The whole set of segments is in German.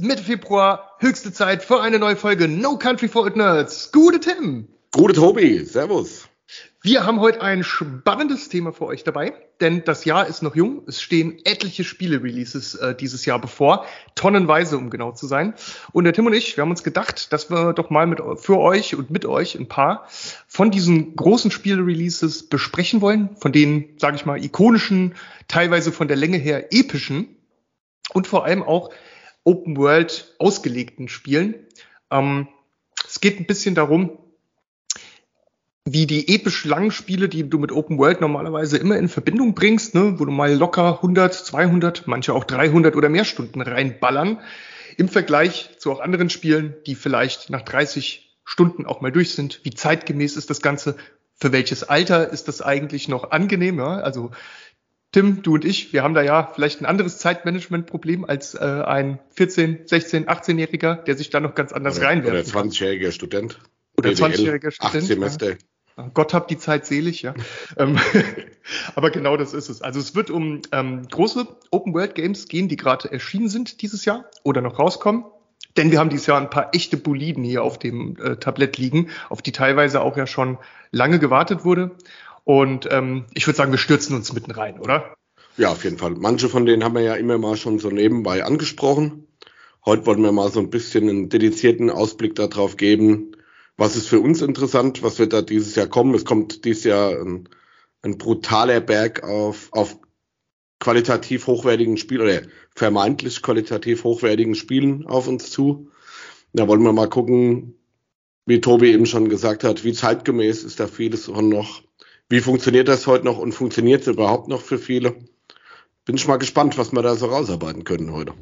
Ist Mitte Februar, höchste Zeit für eine neue Folge No Country for Old Nerds. Gute Tim. Gute Tobi, Servus. Wir haben heute ein spannendes Thema für euch dabei, denn das Jahr ist noch jung. Es stehen etliche Spiele-Releases äh, dieses Jahr bevor, tonnenweise, um genau zu sein. Und der Tim und ich, wir haben uns gedacht, dass wir doch mal mit, für euch und mit euch ein paar von diesen großen Spiele-Releases besprechen wollen, von denen, sage ich mal, ikonischen, teilweise von der Länge her epischen und vor allem auch Open World ausgelegten Spielen. Ähm, es geht ein bisschen darum, wie die episch langen Spiele, die du mit Open World normalerweise immer in Verbindung bringst, ne, wo du mal locker 100, 200, manche auch 300 oder mehr Stunden reinballern, im Vergleich zu auch anderen Spielen, die vielleicht nach 30 Stunden auch mal durch sind. Wie zeitgemäß ist das Ganze? Für welches Alter ist das eigentlich noch angenehm? Ja? Also Tim, du und ich, wir haben da ja vielleicht ein anderes Zeitmanagement-Problem als äh, ein 14, 16, 18-Jähriger, der sich da noch ganz anders oder, reinwirft. Oder 20-jähriger Student. Oder 20-jähriger Student. Acht Semester. Ja. Gott habt die Zeit selig, ja. Ähm, Aber genau das ist es. Also es wird um ähm, große Open-World-Games gehen, die gerade erschienen sind dieses Jahr oder noch rauskommen. Denn wir haben dieses Jahr ein paar echte Boliden hier auf dem äh, Tablett liegen, auf die teilweise auch ja schon lange gewartet wurde. Und ähm, ich würde sagen, wir stürzen uns mitten rein, oder? Ja, auf jeden Fall. Manche von denen haben wir ja immer mal schon so nebenbei angesprochen. Heute wollen wir mal so ein bisschen einen dedizierten Ausblick darauf geben, was ist für uns interessant, was wird da dieses Jahr kommen. Es kommt dieses Jahr ein, ein brutaler Berg auf, auf qualitativ hochwertigen Spielen oder vermeintlich qualitativ hochwertigen Spielen auf uns zu. Da wollen wir mal gucken, wie Tobi eben schon gesagt hat, wie zeitgemäß ist da vieles noch wie funktioniert das heute noch und funktioniert es überhaupt noch für viele? Bin ich mal gespannt, was wir da so rausarbeiten können heute.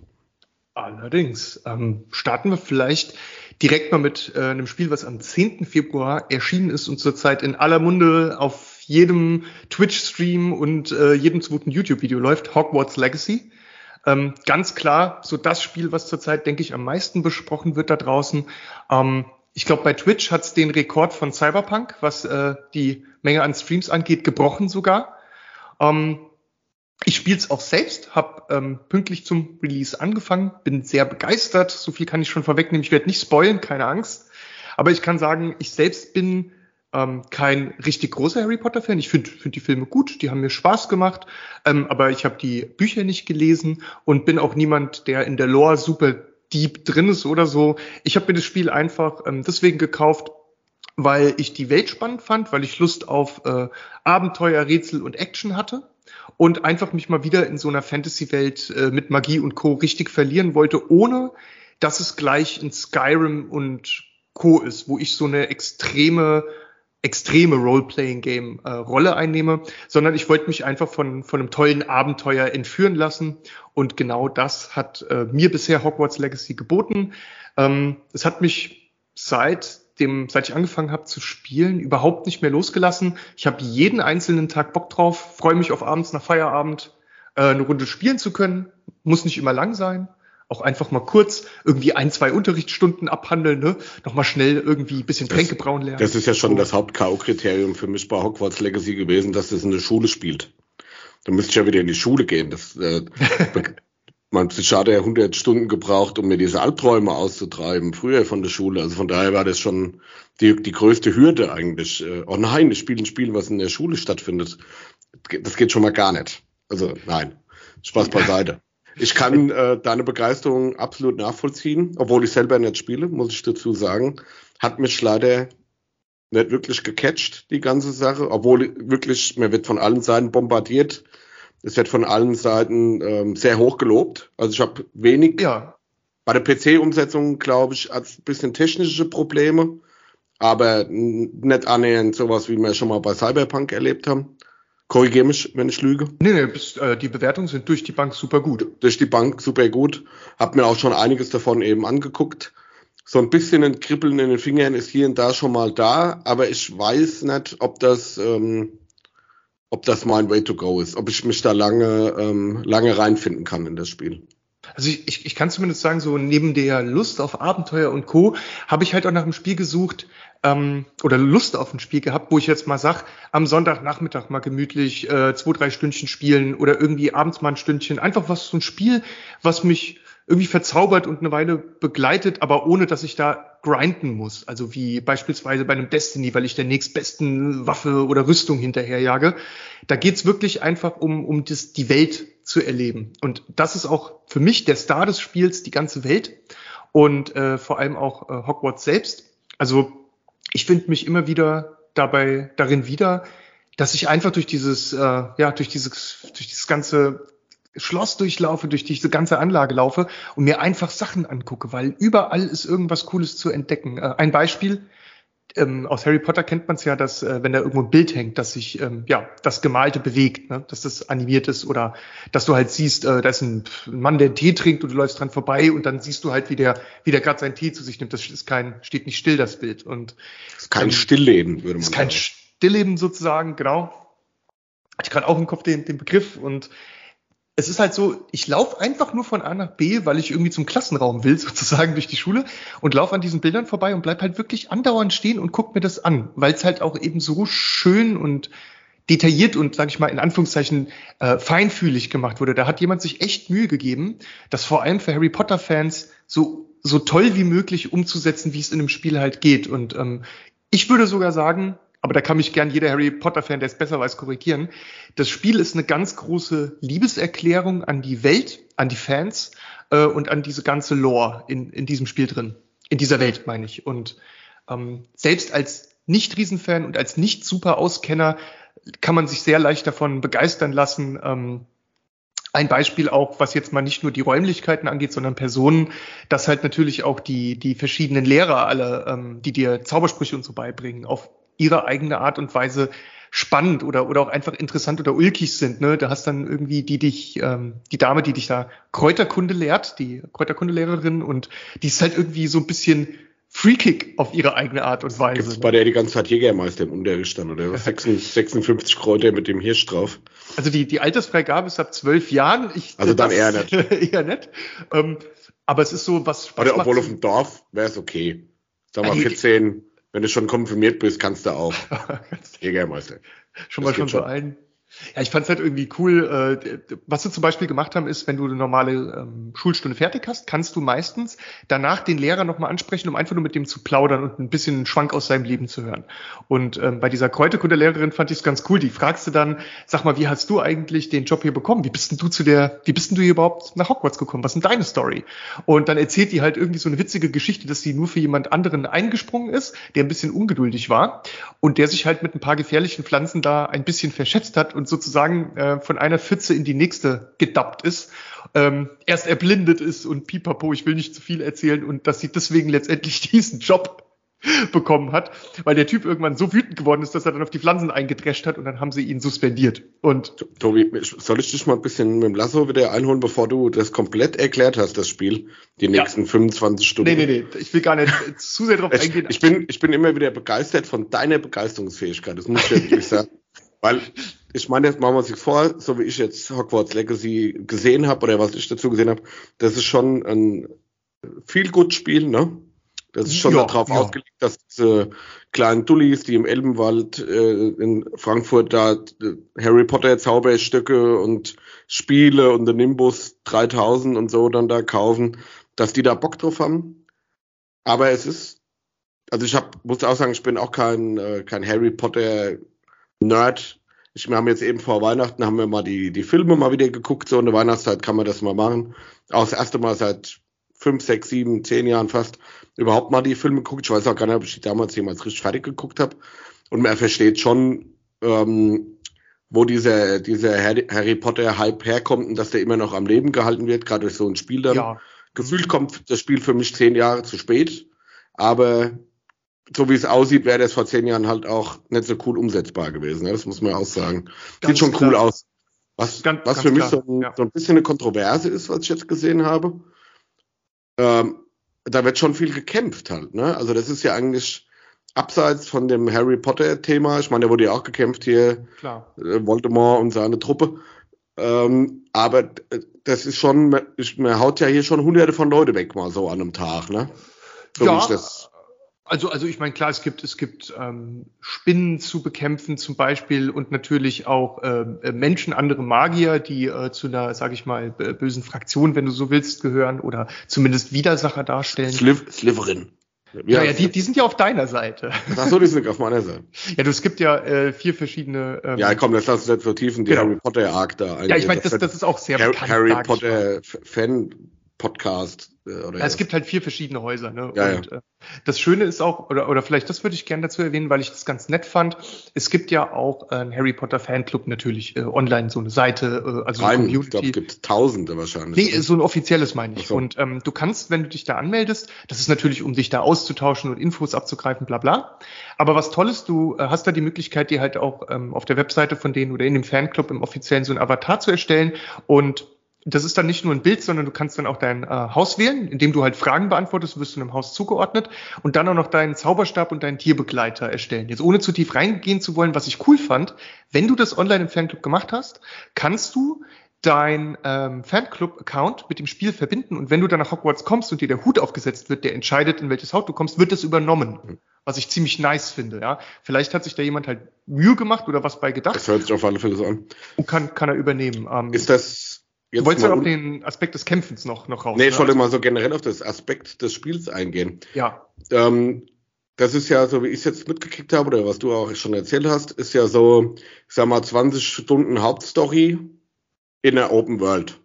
Allerdings. Ähm, starten wir vielleicht direkt mal mit äh, einem Spiel, was am 10. Februar erschienen ist und zurzeit in aller Munde auf jedem Twitch-Stream und äh, jedem zweiten YouTube-Video läuft, Hogwarts Legacy. Ähm, ganz klar, so das Spiel, was zurzeit, denke ich, am meisten besprochen wird da draußen. Ähm, ich glaube, bei Twitch hat es den Rekord von Cyberpunk, was äh, die Menge an Streams angeht, gebrochen sogar. Ähm, ich spiele es auch selbst, habe ähm, pünktlich zum Release angefangen, bin sehr begeistert. So viel kann ich schon vorwegnehmen. Ich werde nicht spoilen, keine Angst. Aber ich kann sagen, ich selbst bin ähm, kein richtig großer Harry Potter-Fan. Ich finde find die Filme gut, die haben mir Spaß gemacht, ähm, aber ich habe die Bücher nicht gelesen und bin auch niemand, der in der Lore super deep drin ist oder so. Ich habe mir das Spiel einfach ähm, deswegen gekauft, weil ich die Welt spannend fand, weil ich Lust auf äh, Abenteuer, Rätsel und Action hatte und einfach mich mal wieder in so einer Fantasy-Welt äh, mit Magie und Co. richtig verlieren wollte, ohne dass es gleich in Skyrim und Co. ist, wo ich so eine extreme extreme Role-Playing-Game äh, einnehme, sondern ich wollte mich einfach von, von einem tollen Abenteuer entführen lassen. Und genau das hat äh, mir bisher Hogwarts Legacy geboten. Ähm, es hat mich seit dem, seit ich angefangen habe zu spielen, überhaupt nicht mehr losgelassen. Ich habe jeden einzelnen Tag Bock drauf, freue mich auf abends nach Feierabend äh, eine Runde spielen zu können. Muss nicht immer lang sein. Auch einfach mal kurz irgendwie ein, zwei Unterrichtsstunden abhandeln, ne? Nochmal schnell irgendwie ein bisschen Tränke brauen lernen. Das ist ja schon so. das Haupt-K.O.-Kriterium für mich bei Hogwarts Legacy gewesen, dass das in der Schule spielt. Da müsste ich ja wieder in die Schule gehen. Das, äh, mein Psychiater ja 100 Stunden gebraucht, um mir diese Albträume auszutreiben, früher von der Schule. Also von daher war das schon die, die größte Hürde eigentlich. Äh, oh nein, ich spiele ein Spiel, was in der Schule stattfindet. Das geht schon mal gar nicht. Also nein, Spaß beiseite. Ich kann äh, deine Begeisterung absolut nachvollziehen, obwohl ich selber nicht spiele, muss ich dazu sagen. Hat mich leider nicht wirklich gecatcht, die ganze Sache, obwohl wirklich, mir wird von allen Seiten bombardiert es wird von allen Seiten ähm, sehr hoch gelobt. Also ich habe wenig. Ja. Bei der PC-Umsetzung, glaube ich, hat es ein bisschen technische Probleme, aber nicht annähernd sowas, wie wir schon mal bei Cyberpunk erlebt haben. Korrigiere mich, wenn ich lüge. Nee, nee, bis, äh, die Bewertungen sind durch die Bank super gut. Durch die Bank super gut. Hab mir auch schon einiges davon eben angeguckt. So ein bisschen ein Kribbeln in den Fingern ist hier und da schon mal da, aber ich weiß nicht, ob das ähm, ob das mein Way to go ist, ob ich mich da lange, ähm, lange reinfinden kann in das Spiel. Also ich, ich, ich kann zumindest sagen, so neben der Lust auf Abenteuer und Co. habe ich halt auch nach einem Spiel gesucht ähm, oder Lust auf ein Spiel gehabt, wo ich jetzt mal sag, am Sonntagnachmittag mal gemütlich äh, zwei, drei Stündchen spielen oder irgendwie abends mal ein Stündchen. Einfach was so ein Spiel, was mich irgendwie verzaubert und eine Weile begleitet, aber ohne dass ich da grinden muss. Also wie beispielsweise bei einem Destiny, weil ich der nächstbesten Waffe oder Rüstung hinterherjage. Da geht's wirklich einfach um, um das, die Welt zu erleben. Und das ist auch für mich der Star des Spiels, die ganze Welt und äh, vor allem auch äh, Hogwarts selbst. Also ich finde mich immer wieder dabei darin wieder, dass ich einfach durch dieses, äh, ja, durch dieses, durch dieses ganze Schloss durchlaufe, durch diese ganze Anlage laufe und mir einfach Sachen angucke, weil überall ist irgendwas Cooles zu entdecken. Äh, ein Beispiel, ähm, aus Harry Potter kennt man es ja, dass äh, wenn da irgendwo ein Bild hängt, dass sich ähm, ja das Gemalte bewegt, ne? dass das animiert ist oder dass du halt siehst, äh, da ist ein, Mann, der Tee trinkt und du läufst dran vorbei und dann siehst du halt, wie der, wie der gerade seinen Tee zu sich nimmt. Das ist kein, steht nicht still, das Bild. Und ist kein ähm, Stillleben, würde man sagen. Ist kein Stillleben sozusagen, genau. Hatte ich gerade auch im Kopf den, den Begriff und es ist halt so, ich laufe einfach nur von A nach B, weil ich irgendwie zum Klassenraum will, sozusagen durch die Schule und laufe an diesen Bildern vorbei und bleib halt wirklich andauernd stehen und guck mir das an, weil es halt auch eben so schön und detailliert und, sage ich mal, in Anführungszeichen äh, feinfühlig gemacht wurde. Da hat jemand sich echt Mühe gegeben, das vor allem für Harry Potter-Fans so so toll wie möglich umzusetzen, wie es in dem Spiel halt geht. Und ähm, ich würde sogar sagen, aber da kann mich gern jeder Harry Potter-Fan, der es besser weiß, korrigieren. Das Spiel ist eine ganz große Liebeserklärung an die Welt, an die Fans äh, und an diese ganze Lore in, in diesem Spiel drin. In dieser Welt, meine ich. Und ähm, selbst als Nicht-Riesenfan und als Nicht-Super-Auskenner kann man sich sehr leicht davon begeistern lassen. Ähm, ein Beispiel auch, was jetzt mal nicht nur die Räumlichkeiten angeht, sondern Personen, dass halt natürlich auch die, die verschiedenen Lehrer alle, ähm, die dir Zaubersprüche und so beibringen, auf ihre eigene Art und Weise spannend oder oder auch einfach interessant oder ulkig sind. Ne? Da hast dann irgendwie die dich, ähm, die Dame, die dich da Kräuterkunde lehrt, die Kräuterkundelehrerin und die ist halt irgendwie so ein bisschen Freakick auf ihre eigene Art und Weise. Gibt's bei der die ganze Zeit Jägermeister im Unterricht dann, oder? 56 Kräuter mit dem Hirsch drauf. Also die, die Altersfreigabe ist ab zwölf Jahren. Ich, also dann eher nicht. eher nicht. Ähm, aber es ist so, was Spaß Oder obwohl auf dem Dorf wäre es okay. Sag mal, 14, wenn du schon konfirmiert bist, kannst du auch Jägermeister. Schon das mal schon so ein ja, ich fand es halt irgendwie cool. Äh, was sie zum Beispiel gemacht haben, ist, wenn du eine normale ähm, Schulstunde fertig hast, kannst du meistens danach den Lehrer nochmal ansprechen, um einfach nur mit dem zu plaudern und ein bisschen einen Schwank aus seinem Leben zu hören. Und ähm, bei dieser Kräuterkundelehrerin fand ich es ganz cool. Die fragst du dann, sag mal, wie hast du eigentlich den Job hier bekommen? Wie bist denn du zu der, wie bist denn du hier überhaupt nach Hogwarts gekommen? Was ist denn deine Story? Und dann erzählt die halt irgendwie so eine witzige Geschichte, dass sie nur für jemand anderen eingesprungen ist, der ein bisschen ungeduldig war und der sich halt mit ein paar gefährlichen Pflanzen da ein bisschen verschätzt hat und sozusagen äh, von einer Pfütze in die nächste gedappt ist, ähm, erst erblindet ist und pipapo, ich will nicht zu viel erzählen und dass sie deswegen letztendlich diesen Job bekommen hat, weil der Typ irgendwann so wütend geworden ist, dass er dann auf die Pflanzen eingedrescht hat und dann haben sie ihn suspendiert. Und Tobi, soll ich dich mal ein bisschen mit dem Lasso wieder einholen, bevor du das komplett erklärt hast, das Spiel, die nächsten ja. 25 Stunden? Nee, nee, nee, ich will gar nicht zu sehr drauf eingehen. Ich bin, ich bin immer wieder begeistert von deiner Begeisterungsfähigkeit, das muss ich wirklich sagen. Weil ich meine, jetzt machen wir uns vor, so wie ich jetzt Hogwarts Legacy gesehen habe oder was ich dazu gesehen habe, das ist schon ein viel gut Spiel, ne? Das ist schon ja, darauf ja. ausgelegt, dass diese kleinen Dullis, die im Elbenwald äh, in Frankfurt da äh, Harry Potter Zauberstöcke und Spiele und den Nimbus 3000 und so dann da kaufen, dass die da Bock drauf haben. Aber es ist, also ich hab, muss auch sagen, ich bin auch kein, äh, kein Harry Potter Nerd. Ich, wir haben jetzt eben vor Weihnachten haben wir mal die, die Filme mal wieder geguckt, so in der Weihnachtszeit kann man das mal machen. Auch das erste Mal seit fünf, sechs, sieben, zehn Jahren fast überhaupt mal die Filme geguckt. Ich weiß auch gar nicht, ob ich die damals jemals richtig fertig geguckt habe. Und man versteht schon, ähm, wo dieser, dieser Harry Potter-Hype herkommt und dass der immer noch am Leben gehalten wird, gerade durch so ein Spiel dann. Ja. Gefühlt kommt das Spiel für mich zehn Jahre zu spät, aber so wie es aussieht, wäre das vor zehn Jahren halt auch nicht so cool umsetzbar gewesen. Ne? Das muss man auch sagen. Ganz Sieht schon klar. cool aus. Was, ganz, was ganz für mich so ein, ja. so ein, bisschen eine Kontroverse ist, was ich jetzt gesehen habe. Ähm, da wird schon viel gekämpft halt. Ne? Also das ist ja eigentlich abseits von dem Harry Potter Thema. Ich meine, da wurde ja auch gekämpft hier, Klar. Äh, Voldemort und seine Truppe. Ähm, aber das ist schon, ich, man haut ja hier schon hunderte von Leute weg mal so an einem Tag, ne? So ja, Also, also ich meine, klar, es gibt, es gibt ähm, Spinnen zu bekämpfen zum Beispiel und natürlich auch äh, Menschen, andere Magier, die äh, zu einer, sage ich mal, bösen Fraktion, wenn du so willst, gehören oder zumindest Widersacher darstellen. Sliv Sliverin. Ja, ja, die, die sind ja auf deiner Seite. Ach so, die sind auf meiner Seite. Ja, du, es gibt ja äh, vier verschiedene. Ähm, ja, komm, das lass uns nicht vertiefen, die genau. Harry Potter Arc da. Ja, ich meine, das, das ist auch sehr Harry, bekannt. Harry Potter Fan Podcast. Äh, oder ja, es gibt halt vier verschiedene Häuser. Ne? Ja, und ja. Äh, das Schöne ist auch, oder, oder vielleicht das würde ich gerne dazu erwähnen, weil ich das ganz nett fand. Es gibt ja auch einen Harry Potter Fanclub natürlich äh, online, so eine Seite, äh, also Nein, Community. Ich glaube, es gibt Tausende wahrscheinlich. Nee, so ein offizielles meine ich. So. Und ähm, du kannst, wenn du dich da anmeldest, das ist natürlich, um dich da auszutauschen und Infos abzugreifen, bla bla. Aber was Tolles, du äh, hast da die Möglichkeit, dir halt auch ähm, auf der Webseite von denen oder in dem Fanclub im offiziellen so ein Avatar zu erstellen und das ist dann nicht nur ein Bild, sondern du kannst dann auch dein äh, Haus wählen, indem du halt Fragen beantwortest, wirst du einem Haus zugeordnet und dann auch noch deinen Zauberstab und deinen Tierbegleiter erstellen. Jetzt ohne zu tief reingehen zu wollen, was ich cool fand, wenn du das online im Fanclub gemacht hast, kannst du dein ähm, Fanclub-Account mit dem Spiel verbinden und wenn du dann nach Hogwarts kommst und dir der Hut aufgesetzt wird, der entscheidet, in welches Haus du kommst, wird das übernommen. Was ich ziemlich nice finde, ja. Vielleicht hat sich da jemand halt Mühe gemacht oder was bei gedacht. Das hört sich auf alle Fälle so an. Und kann, kann er übernehmen. Ähm, ist das Jetzt du wolltest ja auf den Aspekt des Kämpfens noch, noch raus. Nee, ich ne? wollte mal so generell auf das Aspekt des Spiels eingehen. Ja. Ähm, das ist ja, so wie ich es jetzt mitgekriegt habe, oder was du auch schon erzählt hast, ist ja so, ich sag mal, 20 Stunden Hauptstory in der Open World.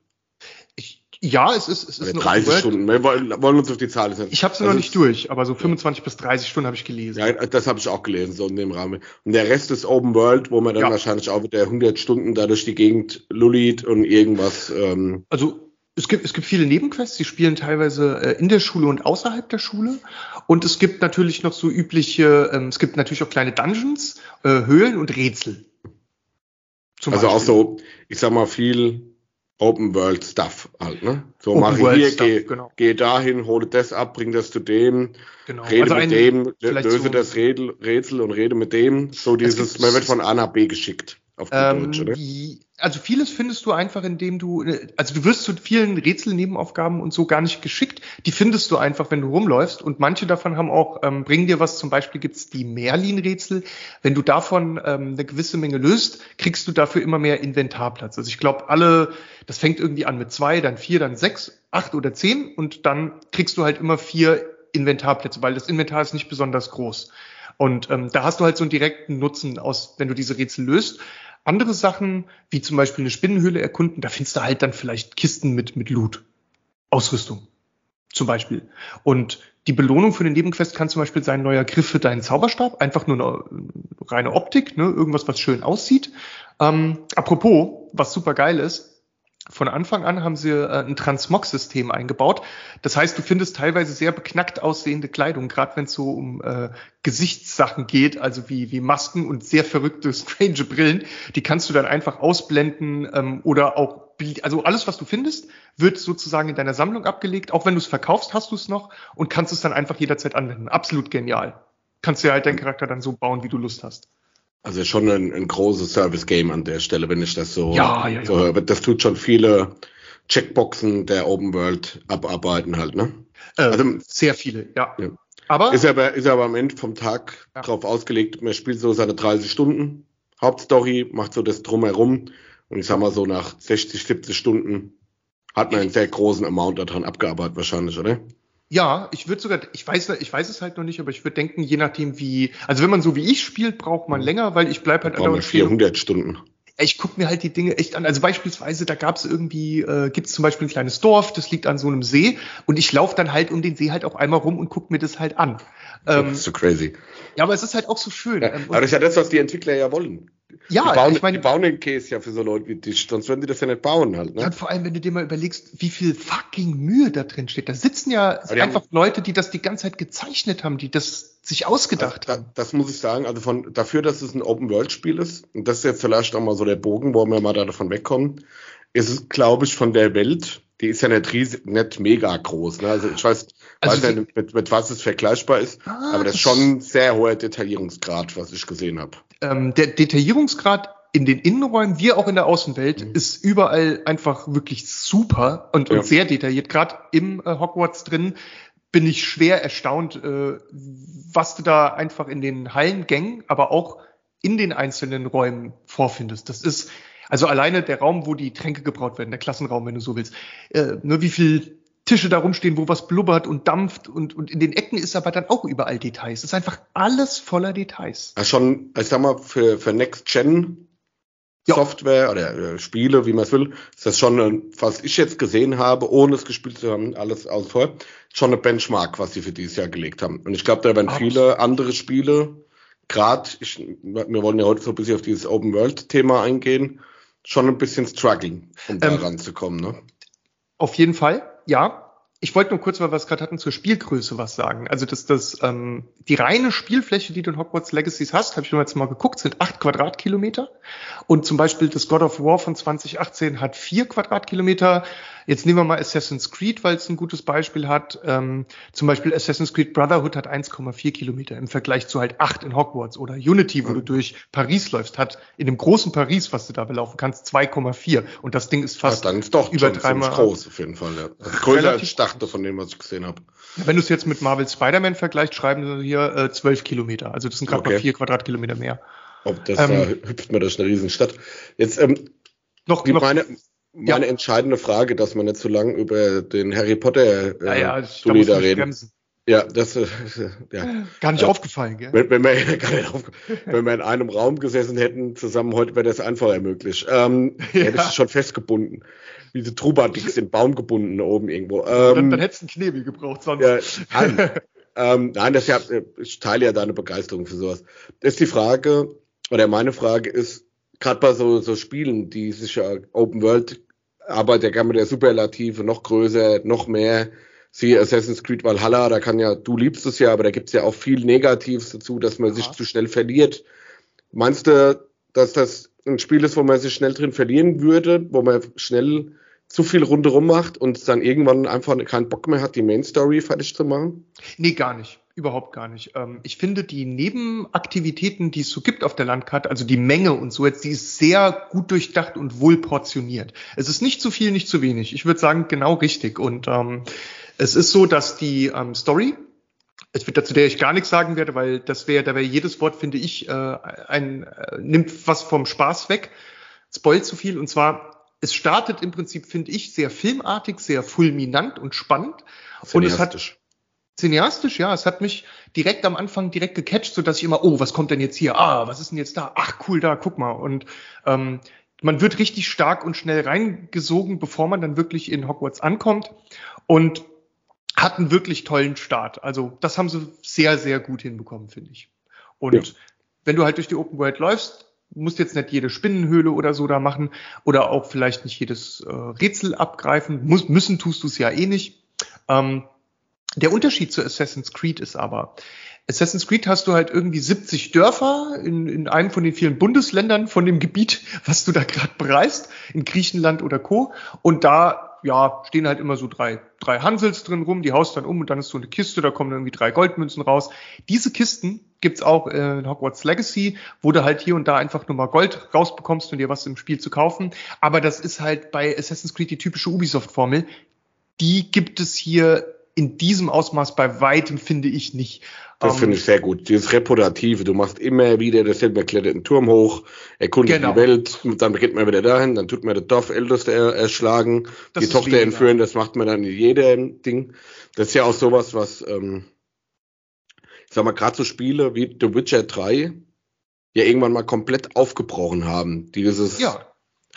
Ja, es ist, es ist eine 30 Stunden. Wir wollen, wollen uns auf die Zahl setzen. Ich habe sie noch nicht durch, aber so 25 ja. bis 30 Stunden habe ich gelesen. Ja, das habe ich auch gelesen, so in dem Rahmen. Und der Rest ist Open World, wo man dann ja. wahrscheinlich auch mit der 100 Stunden da durch die Gegend lullit und irgendwas. Ähm also es gibt, es gibt viele Nebenquests, die spielen teilweise äh, in der Schule und außerhalb der Schule. Und es gibt natürlich noch so übliche, ähm, es gibt natürlich auch kleine Dungeons, äh, Höhlen und Rätsel. Zum also Beispiel. auch so, ich sag mal, viel Open World Stuff halt, ne? So mache ich hier, Stuff, geh, genau. geh dahin, hole das ab, bring das zu dem, genau. rede also mit dem, löse so das Rätsel und rede mit dem. So dieses, man wird von A nach B geschickt. Auf ähm, Deutsch, oder? Also vieles findest du einfach, indem du, äh, also du wirst zu vielen Rätselnebenaufgaben und so gar nicht geschickt. Die findest du einfach, wenn du rumläufst. Und manche davon haben auch, ähm, bringen dir was. Zum Beispiel gibt's die Merlin-Rätsel. Wenn du davon ähm, eine gewisse Menge löst, kriegst du dafür immer mehr Inventarplatz. Also ich glaube, alle, das fängt irgendwie an mit zwei, dann vier, dann sechs, acht oder zehn und dann kriegst du halt immer vier Inventarplätze, weil das Inventar ist nicht besonders groß. Und ähm, da hast du halt so einen direkten Nutzen aus, wenn du diese Rätsel löst. Andere Sachen, wie zum Beispiel eine Spinnenhöhle erkunden, da findest du halt dann vielleicht Kisten mit, mit Loot. Ausrüstung. Zum Beispiel. Und die Belohnung für den Nebenquest kann zum Beispiel sein neuer Griff für deinen Zauberstab. Einfach nur eine reine Optik, ne? irgendwas, was schön aussieht. Ähm, apropos, was super geil ist, von Anfang an haben sie äh, ein Transmog-System eingebaut. Das heißt, du findest teilweise sehr beknackt aussehende Kleidung, gerade wenn es so um äh, Gesichtssachen geht, also wie, wie Masken und sehr verrückte, strange Brillen. Die kannst du dann einfach ausblenden ähm, oder auch, also alles, was du findest, wird sozusagen in deiner Sammlung abgelegt. Auch wenn du es verkaufst, hast du es noch und kannst es dann einfach jederzeit anwenden. Absolut genial. Kannst ja halt deinen Charakter dann so bauen, wie du Lust hast. Also schon ein, ein großes Service-Game an der Stelle, wenn ich das so, ja, ja, so höre. Das tut schon viele Checkboxen der Open World abarbeiten halt, ne? Äh, also, sehr viele, ja. ja. Aber ist aber, ist aber am Ende vom Tag ja. drauf ausgelegt, man spielt so seine 30 Stunden Hauptstory, macht so das drumherum und ich sag mal so nach 60, 70 Stunden hat man einen sehr großen Amount daran abgearbeitet wahrscheinlich, oder? Ja, ich würde sogar, ich weiß, ich weiß es halt noch nicht, aber ich würde denken, je nachdem wie, also wenn man so wie ich spielt, braucht man mhm. länger, weil ich bleib halt andauernd 400 Stunden. Ich guck mir halt die Dinge echt an. Also beispielsweise, da gab's irgendwie, äh, gibt's zum Beispiel ein kleines Dorf, das liegt an so einem See und ich laufe dann halt um den See halt auch einmal rum und guck mir das halt an. Ähm, das ist so crazy. Ja, aber es ist halt auch so schön. Ja, ähm, aber das ist ja das, was die Entwickler ja wollen. Ja, die bauen, ich meine, die bauen den Case ja für so Leute wie dich, sonst würden die das ja nicht bauen halt. Ne? Ja, vor allem, wenn du dir mal überlegst, wie viel fucking Mühe da drin steht. Da sitzen ja einfach haben, Leute, die das die ganze Zeit gezeichnet haben, die das sich ausgedacht also, haben. Da, das muss ich sagen, also von dafür, dass es ein Open-World-Spiel ist, und das ist jetzt vielleicht auch mal so der Bogen, wo wir mal davon wegkommen, ist es, glaube ich, von der Welt, die ist ja nicht riesig, nicht mega groß. Ne? Also ich weiß, also weiß nicht, mit, mit was es vergleichbar ist, ah, aber das ist schon sehr hoher Detaillierungsgrad, was ich gesehen habe ähm, der Detaillierungsgrad in den Innenräumen wie auch in der Außenwelt mhm. ist überall einfach wirklich super und, ja. und sehr detailliert. Gerade im äh, Hogwarts drin bin ich schwer erstaunt, äh, was du da einfach in den Hallengängen, aber auch in den einzelnen Räumen vorfindest. Das ist also alleine der Raum, wo die Tränke gebraut werden, der Klassenraum, wenn du so willst. Äh, nur wie viel Tische da rumstehen, wo was blubbert und dampft und, und in den Ecken ist aber dann auch überall Details. Es ist einfach alles voller Details. Ja, schon, ich sag mal, für, für Next Gen ja. Software oder äh, Spiele, wie man es will, ist das schon, was ich jetzt gesehen habe, ohne es gespielt zu haben, alles aus vorher, schon eine Benchmark, was sie für dieses Jahr gelegt haben. Und ich glaube, da werden Absolut. viele andere Spiele, gerade, wir wollen ja heute so ein bisschen auf dieses Open World Thema eingehen, schon ein bisschen struggling, um da ähm, ranzukommen, ne? Auf jeden Fall ja, ich wollte nur kurz, weil wir es gerade hatten, zur Spielgröße was sagen. Also dass das ähm, die reine Spielfläche, die du in Hogwarts Legacies hast, habe ich mir jetzt mal geguckt, sind acht Quadratkilometer. Und zum Beispiel das God of War von 2018 hat vier Quadratkilometer. Jetzt nehmen wir mal Assassin's Creed, weil es ein gutes Beispiel hat. Ähm, zum Beispiel Assassin's Creed Brotherhood hat 1,4 Kilometer im Vergleich zu halt 8 in Hogwarts. Oder Unity, wo mhm. du durch Paris läufst, hat in dem großen Paris, was du da belaufen kannst, 2,4. Und das Ding ist fast ja, dann ist doch über dreimal groß auf jeden Fall. Ja. größer als ich dachte von dem, was ich gesehen habe. Wenn du es jetzt mit Marvel Spider-Man vergleichst, schreiben sie hier äh, 12 Kilometer. Also das sind gerade okay. mal 4 Quadratkilometer mehr. Ob das ähm, da hüpft mir durch eine Riesenstadt. Jetzt ähm, noch, noch meine, meine ja. entscheidende Frage, dass man nicht zu lang über den Harry Potter äh, ja, ja, da, da reden. Bremsen. Ja, das äh, ja. gar nicht ja. aufgefallen, gell? Wenn, wenn, wir, gar nicht auf, wenn wir in einem Raum gesessen hätten zusammen, heute wäre das einfacher möglich. Ähm, ja. Hätte ich schon festgebunden. Wie diese Trubadix in Baum gebunden oben irgendwo. Ähm, dann, dann hättest du einen Knebel gebraucht sonst. Ja, nein, ähm, nein das ja, ich teile ja deine Begeisterung für sowas. Das ist die Frage, oder meine Frage ist, gerade bei so, so Spielen, die sich ja Open World arbeitet ja gerne mit der Superlative, noch größer, noch mehr. Siehe Assassin's Creed Valhalla, da kann ja, du liebst es ja, aber da gibt's ja auch viel Negatives dazu, dass man ja. sich zu schnell verliert. Meinst du, dass das ein Spiel ist, wo man sich schnell drin verlieren würde, wo man schnell zu viel rundherum macht und dann irgendwann einfach keinen Bock mehr hat, die Main Story fertig zu machen? Nee, gar nicht. Überhaupt gar nicht. Ähm, ich finde die Nebenaktivitäten, die es so gibt auf der Landkarte, also die Menge und so jetzt, die ist sehr gut durchdacht und wohl portioniert. Es ist nicht zu viel, nicht zu wenig. Ich würde sagen, genau richtig. Und ähm, es ist so, dass die ähm, Story, es wird dazu der ich gar nichts sagen werde, weil das wäre, da wäre jedes Wort, finde ich, äh, ein, äh, nimmt was vom Spaß weg, spoilt zu viel. Und zwar, es startet im Prinzip, finde ich, sehr filmartig, sehr fulminant und spannend. Und es hat Cineastisch, ja. Es hat mich direkt am Anfang direkt gecatcht, so dass ich immer, oh, was kommt denn jetzt hier? Ah, was ist denn jetzt da? Ach, cool, da, guck mal. Und ähm, man wird richtig stark und schnell reingesogen, bevor man dann wirklich in Hogwarts ankommt. Und hat einen wirklich tollen Start. Also das haben sie sehr, sehr gut hinbekommen, finde ich. Und ja. wenn du halt durch die Open World läufst, musst jetzt nicht jede Spinnenhöhle oder so da machen oder auch vielleicht nicht jedes äh, Rätsel abgreifen. Muss, müssen tust du es ja eh nicht. Ähm, der Unterschied zu Assassin's Creed ist aber, Assassin's Creed hast du halt irgendwie 70 Dörfer in, in einem von den vielen Bundesländern von dem Gebiet, was du da gerade bereist, in Griechenland oder Co. Und da ja, stehen halt immer so drei, drei Hansels drin rum, die haust dann um und dann ist so eine Kiste, da kommen irgendwie drei Goldmünzen raus. Diese Kisten gibt's auch in Hogwarts Legacy, wo du halt hier und da einfach nur mal Gold rausbekommst und dir was im Spiel zu kaufen. Aber das ist halt bei Assassin's Creed die typische Ubisoft-Formel. Die gibt es hier in diesem Ausmaß bei weitem finde ich nicht. Das um, finde ich sehr gut. Dieses Reputative, du machst immer wieder dasselbe, er klettert den Turm hoch, erkundet genau. die Welt, dann geht man wieder dahin, dann tut man das Dorf Älteste erschlagen, das die Tochter weniger. entführen, das macht man dann in jedem Ding. Das ist ja auch sowas, was, ähm, ich sag mal, gerade so Spiele wie The Witcher 3 ja irgendwann mal komplett aufgebrochen haben, die dieses ja.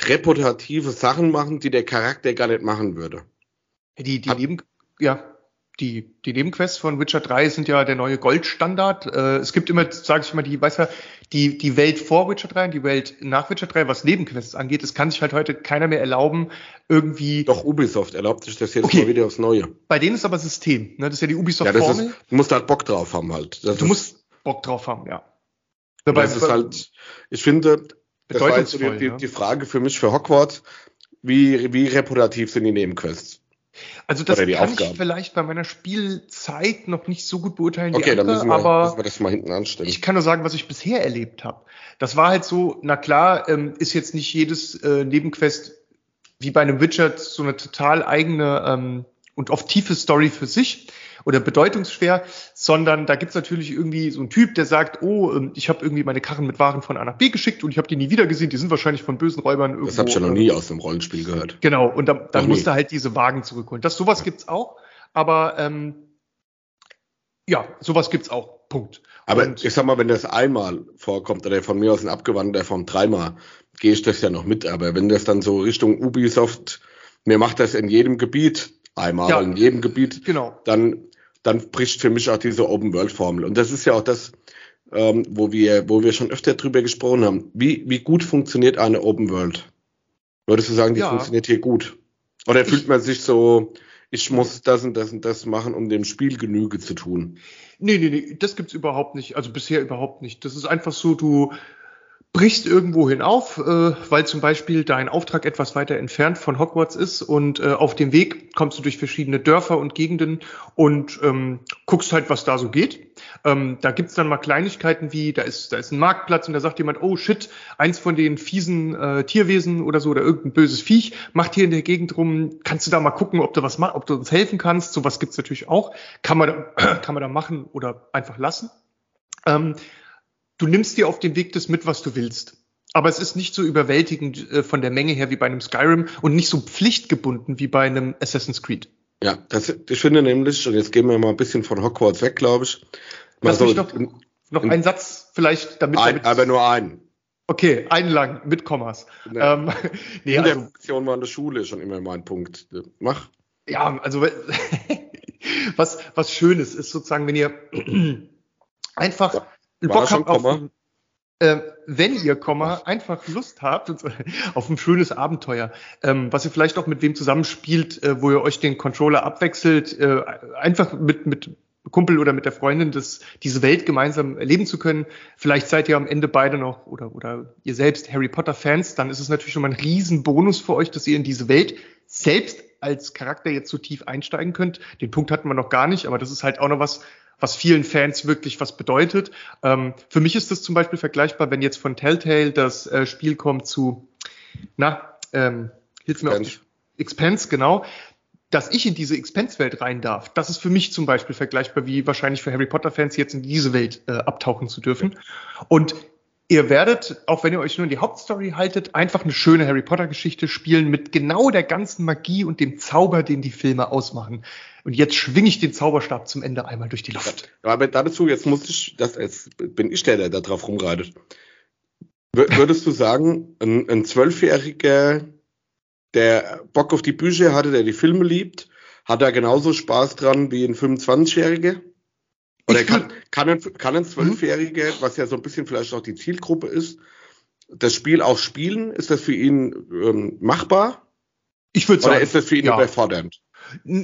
reputative Sachen machen, die der Charakter gar nicht machen würde. Die, die Hat, Neben, ja, die, die Nebenquests von Witcher 3 sind ja der neue Goldstandard. Äh, es gibt immer, sage ich mal, die, weiß ja, die, die Welt vor Witcher 3 und die Welt nach Witcher 3, was Nebenquests angeht. Es kann sich halt heute keiner mehr erlauben, irgendwie. Doch, Ubisoft erlaubt sich das jetzt okay. mal wieder aufs Neue. Bei denen ist aber System, ne? Das ist ja die Ubisoft-Formel. Ja, du musst halt Bock drauf haben halt. Das du musst Bock drauf haben, ja. Dabei das ist halt, ich finde, das war jetzt die, die, die Frage für mich für Hogwarts. Wie, wie reputativ sind die Nebenquests? Also das kann Aufgaben. ich vielleicht bei meiner Spielzeit noch nicht so gut beurteilen okay, andere, dann müssen wir, aber müssen wir das mal hinten anstellen. Ich kann nur sagen, was ich bisher erlebt habe. Das war halt so, na klar, ähm, ist jetzt nicht jedes äh, Nebenquest wie bei einem Witcher so eine total eigene ähm, und oft tiefe Story für sich. Oder bedeutungsschwer, sondern da gibt's natürlich irgendwie so einen Typ, der sagt, oh, ähm, ich habe irgendwie meine Karren mit Waren von A nach B geschickt und ich habe die nie wieder gesehen, die sind wahrscheinlich von bösen Räubern irgendwo. Das habe ich ja noch nie aus dem Rollenspiel gehört. Genau, und dann, dann musst du halt diese Wagen zurückholen. Das sowas ja. gibt's auch, aber ähm, ja, sowas gibt's auch. Punkt. Aber und, ich sag mal, wenn das einmal vorkommt oder von mir aus ein abgewandelter Form dreimal, gehe ich das ja noch mit. Aber wenn das dann so Richtung Ubisoft, mir macht das in jedem Gebiet einmal, ja, in jedem Gebiet, genau. dann, dann bricht für mich auch diese Open-World-Formel. Und das ist ja auch das, ähm, wo wir, wo wir schon öfter drüber gesprochen haben. Wie, wie gut funktioniert eine Open World? Würdest du sagen, die ja. funktioniert hier gut? Oder fühlt man sich so, ich muss das und das und das machen, um dem Spiel Genüge zu tun? Nee, nee, nee, das gibt's überhaupt nicht. Also bisher überhaupt nicht. Das ist einfach so, du, brichst irgendwo hin auf, äh, weil zum Beispiel dein Auftrag etwas weiter entfernt von Hogwarts ist und äh, auf dem Weg kommst du durch verschiedene Dörfer und Gegenden und ähm, guckst halt, was da so geht. Ähm, da gibt's dann mal Kleinigkeiten wie, da ist, da ist ein Marktplatz und da sagt jemand, oh shit, eins von den fiesen äh, Tierwesen oder so oder irgendein böses Viech macht hier in der Gegend rum, kannst du da mal gucken, ob du was machst, ob du uns helfen kannst. Sowas gibt's natürlich auch. Kann man da, kann man da machen oder einfach lassen. Ähm, du nimmst dir auf dem Weg das mit, was du willst. Aber es ist nicht so überwältigend äh, von der Menge her wie bei einem Skyrim und nicht so pflichtgebunden wie bei einem Assassin's Creed. Ja, das, ich finde nämlich, und jetzt gehen wir mal ein bisschen von Hogwarts weg, glaube ich. Lass mich noch, noch einen Satz vielleicht damit. Ein, damit aber nur einen. Okay, einen lang mit Kommas. Nee. Ähm, nee, in also, der Funktion war in der Schule schon immer mein Punkt. Mach. Ja, also was, was Schönes ist sozusagen, wenn ihr einfach ja. Bock habt auf äh, wenn ihr, Komma, einfach Lust habt auf ein schönes Abenteuer, ähm, was ihr vielleicht auch mit wem zusammenspielt, äh, wo ihr euch den Controller abwechselt, äh, einfach mit, mit Kumpel oder mit der Freundin das, diese Welt gemeinsam erleben zu können. Vielleicht seid ihr am Ende beide noch oder, oder ihr selbst Harry Potter Fans, dann ist es natürlich schon mal ein Riesenbonus für euch, dass ihr in diese Welt selbst als Charakter jetzt so tief einsteigen könnt. Den Punkt hatten wir noch gar nicht, aber das ist halt auch noch was, was vielen Fans wirklich was bedeutet. Ähm, für mich ist das zum Beispiel vergleichbar, wenn jetzt von Telltale das äh, Spiel kommt zu, na, ähm, hilf mir auf die Expense, genau, dass ich in diese Expense-Welt rein darf. Das ist für mich zum Beispiel vergleichbar wie wahrscheinlich für Harry Potter-Fans jetzt in diese Welt äh, abtauchen zu dürfen. Und ihr werdet, auch wenn ihr euch nur in die Hauptstory haltet, einfach eine schöne Harry Potter-Geschichte spielen mit genau der ganzen Magie und dem Zauber, den die Filme ausmachen. Und jetzt schwinge ich den Zauberstab zum Ende einmal durch die Luft. Aber dazu, jetzt muss ich, das, jetzt bin ich der, der da drauf rumreitet. Würdest du sagen, ein Zwölfjähriger, der Bock auf die Bücher hatte, der die Filme liebt, hat er genauso Spaß dran wie ein 25-Jähriger? Oder kann, kann, ein, kann ein mhm. Zwölfjähriger, was ja so ein bisschen vielleicht auch die Zielgruppe ist, das Spiel auch spielen? Ist das für ihn ähm, machbar? Ich würde sagen. Oder ist das für ihn ja. überfordernd?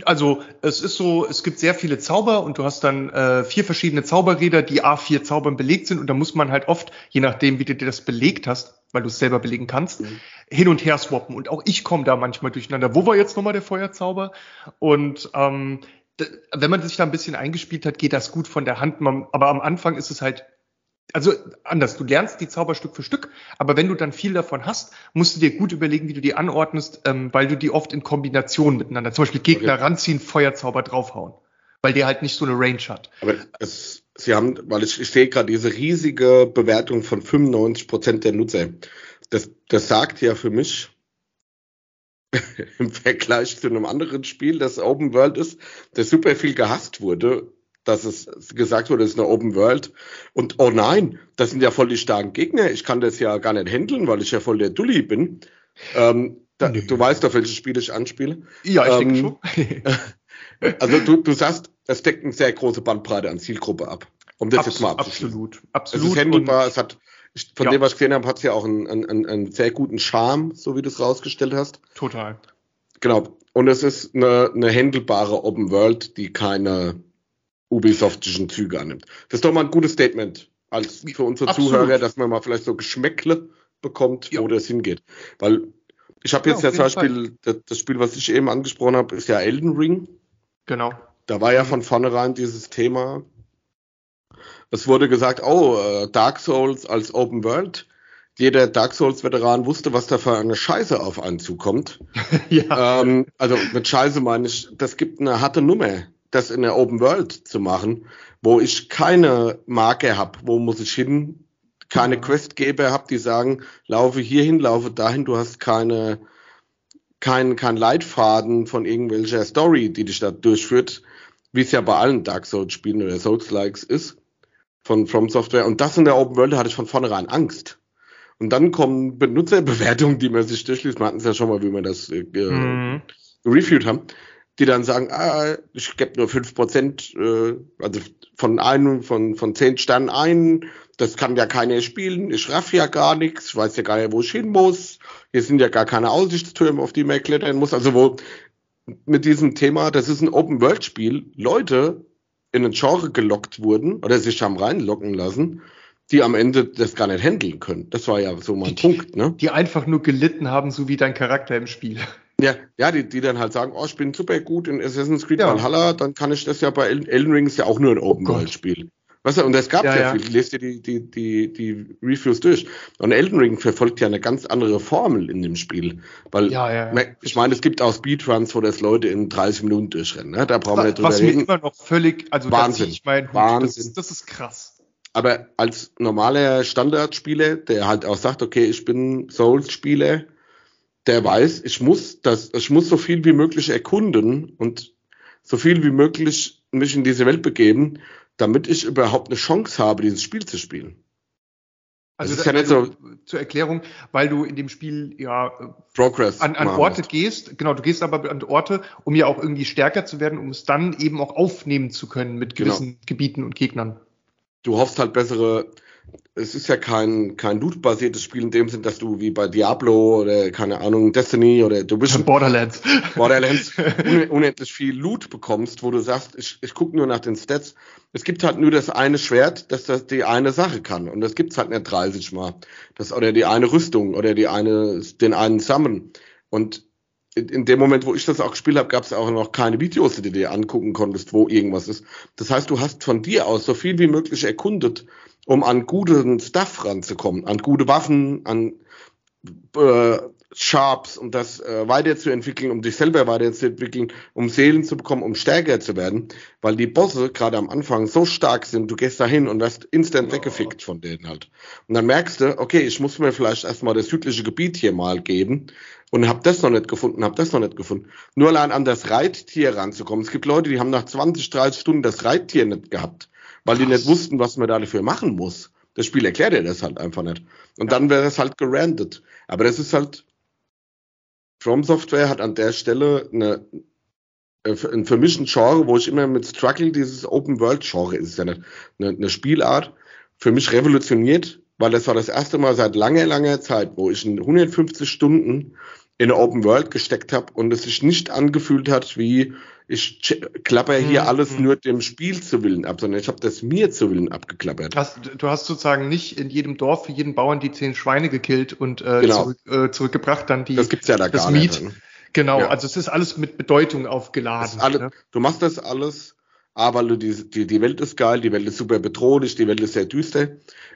Also es ist so, es gibt sehr viele Zauber und du hast dann äh, vier verschiedene Zauberräder, die A4 Zaubern belegt sind und da muss man halt oft, je nachdem, wie du dir das belegt hast, weil du es selber belegen kannst, mhm. hin und her swappen. Und auch ich komme da manchmal durcheinander. Wo war jetzt nochmal der Feuerzauber? Und ähm, wenn man sich da ein bisschen eingespielt hat, geht das gut von der Hand. Aber am Anfang ist es halt also anders, du lernst die Zauber Stück für Stück, aber wenn du dann viel davon hast, musst du dir gut überlegen, wie du die anordnest, ähm, weil du die oft in Kombination miteinander, zum Beispiel Gegner okay. ranziehen, Feuerzauber draufhauen, weil der halt nicht so eine Range hat. Aber es, sie haben, weil ich, ich sehe gerade diese riesige Bewertung von 95 Prozent der Nutzer. Das, das sagt ja für mich, im Vergleich zu einem anderen Spiel, das Open World ist, das super viel gehasst wurde, dass es gesagt wurde, es ist eine Open World. Und oh nein, das sind ja voll die starken Gegner. Ich kann das ja gar nicht handeln, weil ich ja voll der Dulli bin. Ähm, da, du weißt auf welches Spiel ich anspiele. Ja, ich ähm, denke schon. also du, du sagst, es deckt eine sehr große Bandbreite an Zielgruppe ab. Um das Abs jetzt mal abzuschließen. Absolut, absolut. Es ist handelbar, es hat, von ja. dem, was ich gesehen habe, hat es ja auch einen, einen, einen sehr guten Charme, so wie du es rausgestellt hast. Total. Genau. Und es ist eine, eine handelbare Open World, die keine Ubisoftischen Züge annimmt. Das ist doch mal ein gutes Statement als für unsere Absolut. Zuhörer, dass man mal vielleicht so Geschmäckle bekommt, ja. wo das hingeht. Weil ich habe jetzt ja, zum Beispiel, das, das, Spiel, was ich eben angesprochen habe, ist ja Elden Ring. Genau. Da war ja von vornherein dieses Thema. Es wurde gesagt, oh, äh, Dark Souls als Open World. Jeder Dark Souls-Veteran wusste, was da für eine Scheiße auf einen zukommt. ja. Ähm, also mit Scheiße meine ich, das gibt eine harte Nummer das in der Open World zu machen, wo ich keine Marke habe, wo muss ich hin, keine Questgeber habe, die sagen, laufe hierhin, laufe dahin, du hast keine, kein, kein Leitfaden von irgendwelcher Story, die dich da durchführt, wie es ja bei allen Dark Souls Spielen oder Souls-Likes ist von From Software. Und das in der Open World hatte ich von vornherein Angst. Und dann kommen Benutzerbewertungen, die man sich durchliest. Wir hatten es ja schon mal, wie wir das äh, mhm. reviewed haben, die dann sagen, ah, ich gebe nur fünf Prozent, äh, also von einem, von, von zehn Sternen ein, das kann ja keiner spielen, ich raff ja gar nichts, ich weiß ja gar nicht, wo ich hin muss, hier sind ja gar keine Aussichtstürme, auf die man klettern muss. Also wo mit diesem Thema, das ist ein Open-World-Spiel, Leute in ein Genre gelockt wurden oder sich haben reinlocken lassen, die am Ende das gar nicht handeln können. Das war ja so mein die, Punkt, ne? Die einfach nur gelitten haben, so wie dein Charakter im Spiel. Ja, ja, die, die dann halt sagen, oh, ich bin super gut in Assassin's Creed ja. Valhalla, dann kann ich das ja bei Elden Ring ist ja auch nur ein oh Open World Spiel. Weißt du, und es gab ja, ja viel, lest dir die, die, die, die Reviews durch. Und Elden Ring verfolgt ja eine ganz andere Formel in dem Spiel. Weil, ja, ja, ja. ich meine, es gibt auch Speedruns, wo das Leute in 30 Minuten durchrennen. Ne? Da brauchen wir nicht drüber Was reden. mir immer noch völlig, also Wahnsinn. ich mein Hut, Wahnsinn. Das, das ist krass. Aber als normaler Standardspieler, der halt auch sagt, okay, ich bin Souls-Spieler, der weiß, ich muss das, ich muss so viel wie möglich erkunden und so viel wie möglich mich in diese Welt begeben, damit ich überhaupt eine Chance habe, dieses Spiel zu spielen. Also, das ist ja nicht so zur Erklärung, weil du in dem Spiel ja Progress an, an Orte gehst, genau, du gehst aber an Orte, um ja auch irgendwie stärker zu werden, um es dann eben auch aufnehmen zu können mit genau. gewissen genau. Gebieten und Gegnern. Du hoffst halt bessere es ist ja kein, kein Loot-basiertes Spiel in dem Sinn, dass du wie bei Diablo oder keine Ahnung, Destiny oder du bist Borderlands, Borderlands un unendlich viel Loot bekommst, wo du sagst, ich, ich gucke nur nach den Stats. Es gibt halt nur das eine Schwert, das das die eine Sache kann. Und das gibt's halt nicht 30 Mal. Das, oder die eine Rüstung oder die eine, den einen Summon. Und in, in dem Moment, wo ich das auch gespielt habe, gab es auch noch keine Videos, die du dir angucken konntest, wo irgendwas ist. Das heißt, du hast von dir aus so viel wie möglich erkundet um an guten Stuff ranzukommen, an gute Waffen, an äh, Sharps, um das äh, weiterzuentwickeln, um dich selber weiterzuentwickeln, um Seelen zu bekommen, um stärker zu werden, weil die Bosse gerade am Anfang so stark sind, du gehst da hin und wirst instant oh. weggefickt von denen halt. Und dann merkst du, okay, ich muss mir vielleicht erstmal das südliche Gebiet hier mal geben und hab das noch nicht gefunden, hab das noch nicht gefunden. Nur allein an das Reittier ranzukommen. Es gibt Leute, die haben nach 20, 30 Stunden das Reittier nicht gehabt weil die nicht wussten, was man dafür machen muss. Das Spiel erklärt dir das halt einfach nicht. Und ja. dann wäre es halt gerandet. Aber das ist halt, From Software hat an der Stelle eine, äh, ein für mich ein Genre, wo ich immer mit struggle, dieses Open World Genre ist ja nicht, eine, eine Spielart, für mich revolutioniert, weil das war das erste Mal seit langer, langer Zeit, wo ich in 150 Stunden in eine Open World gesteckt habe und es sich nicht angefühlt hat wie ich klapper hier mhm. alles nur dem Spiel zu Willen ab, sondern ich habe das mir zu Willen abgeklappert. Hast, du hast sozusagen nicht in jedem Dorf für jeden Bauern die zehn Schweine gekillt und äh, genau. zurück, äh, zurückgebracht, dann die das gibt's ja da das gar Miet. Nicht, ne? Genau, ja. also es ist alles mit Bedeutung aufgeladen. Alle, ne? Du machst das alles, aber die, die, die Welt ist geil, die Welt ist super bedrohlich, die Welt ist sehr düster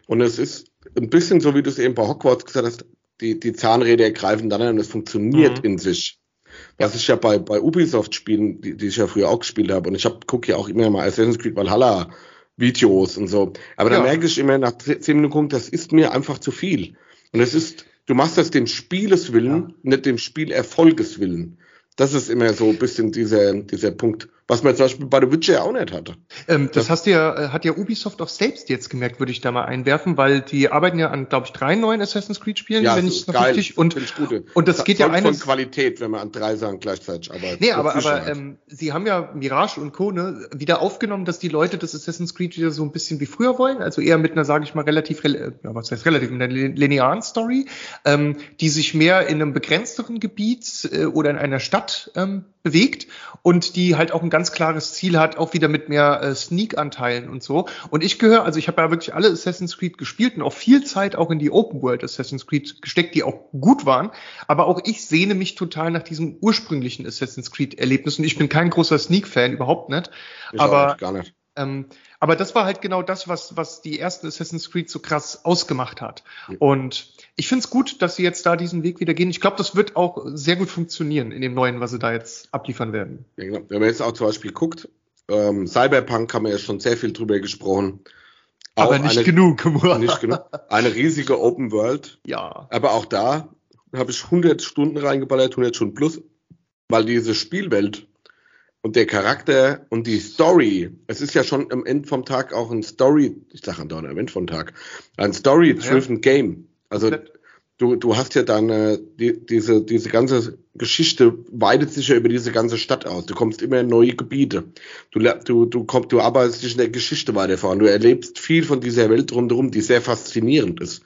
und es ist ein bisschen so, wie du es eben bei Hogwarts gesagt hast, die, die Zahnräder ergreifen dann und es funktioniert mhm. in sich. Was ich ja bei, bei Ubisoft-Spielen, die, die ich ja früher auch gespielt habe, und ich hab, gucke ja auch immer mal Assassin's Creed Valhalla Videos und so. Aber ja. da merke ich immer nach zehn Minuten, das ist mir einfach zu viel. Und es ist, du machst das dem Spieleswillen, ja. nicht dem Spielerfolgeswillen. Das ist immer so ein bisschen dieser, dieser Punkt. Was man zum Beispiel bei The Witcher auch nicht hatte. Ähm, das, das hast ja, äh, hat ja Ubisoft auch selbst jetzt gemerkt, würde ich da mal einwerfen, weil die arbeiten ja an, glaube ich, drei neuen Assassin's Creed Spielen, ja, wenn ich noch geil, richtig und und das, das geht ja eines von Qualität, wenn man an drei Sachen gleichzeitig arbeitet. Nee, aber aber ähm, sie haben ja Mirage und Co. Ne, wieder aufgenommen, dass die Leute das Assassin's Creed wieder so ein bisschen wie früher wollen, also eher mit einer, sage ich mal, relativ, ja, was heißt relativ, mit einer linearen Story, ähm, die sich mehr in einem begrenzteren Gebiet äh, oder in einer Stadt ähm, bewegt und die halt auch ein ganz klares Ziel hat, auch wieder mit mehr äh, Sneak-Anteilen und so. Und ich gehöre, also ich habe ja wirklich alle Assassin's Creed gespielt und auch viel Zeit auch in die Open World Assassin's Creed gesteckt, die auch gut waren. Aber auch ich sehne mich total nach diesem ursprünglichen Assassin's Creed-Erlebnis und ich bin kein großer Sneak-Fan, überhaupt nicht. Ich aber gar nicht. Ähm, aber das war halt genau das, was, was die ersten Assassin's Creed so krass ausgemacht hat. Ja. Und ich finde es gut, dass sie jetzt da diesen Weg wieder gehen. Ich glaube, das wird auch sehr gut funktionieren in dem neuen, was sie da jetzt abliefern werden. Ja, genau. Wenn man jetzt auch zum Beispiel guckt, Ähm, Cyberpunk haben wir ja schon sehr viel drüber gesprochen. Auch aber nicht eine, genug. nicht genug. Eine riesige Open World. Ja. Aber auch da habe ich 100 Stunden reingeballert, 100 Stunden plus, weil diese Spielwelt und der Charakter und die Story, es ist ja schon am Ende vom Tag auch ein Story, ich sage am Ende vom Tag, ein Story-driven ja. Game. Also du, du hast ja dann äh, die, diese, diese ganze Geschichte weitet sich ja über diese ganze Stadt aus. Du kommst immer in neue Gebiete. Du, du, du, kommst, du arbeitest dich in der Geschichte weiter voran. Du erlebst viel von dieser Welt rundherum, die sehr faszinierend ist,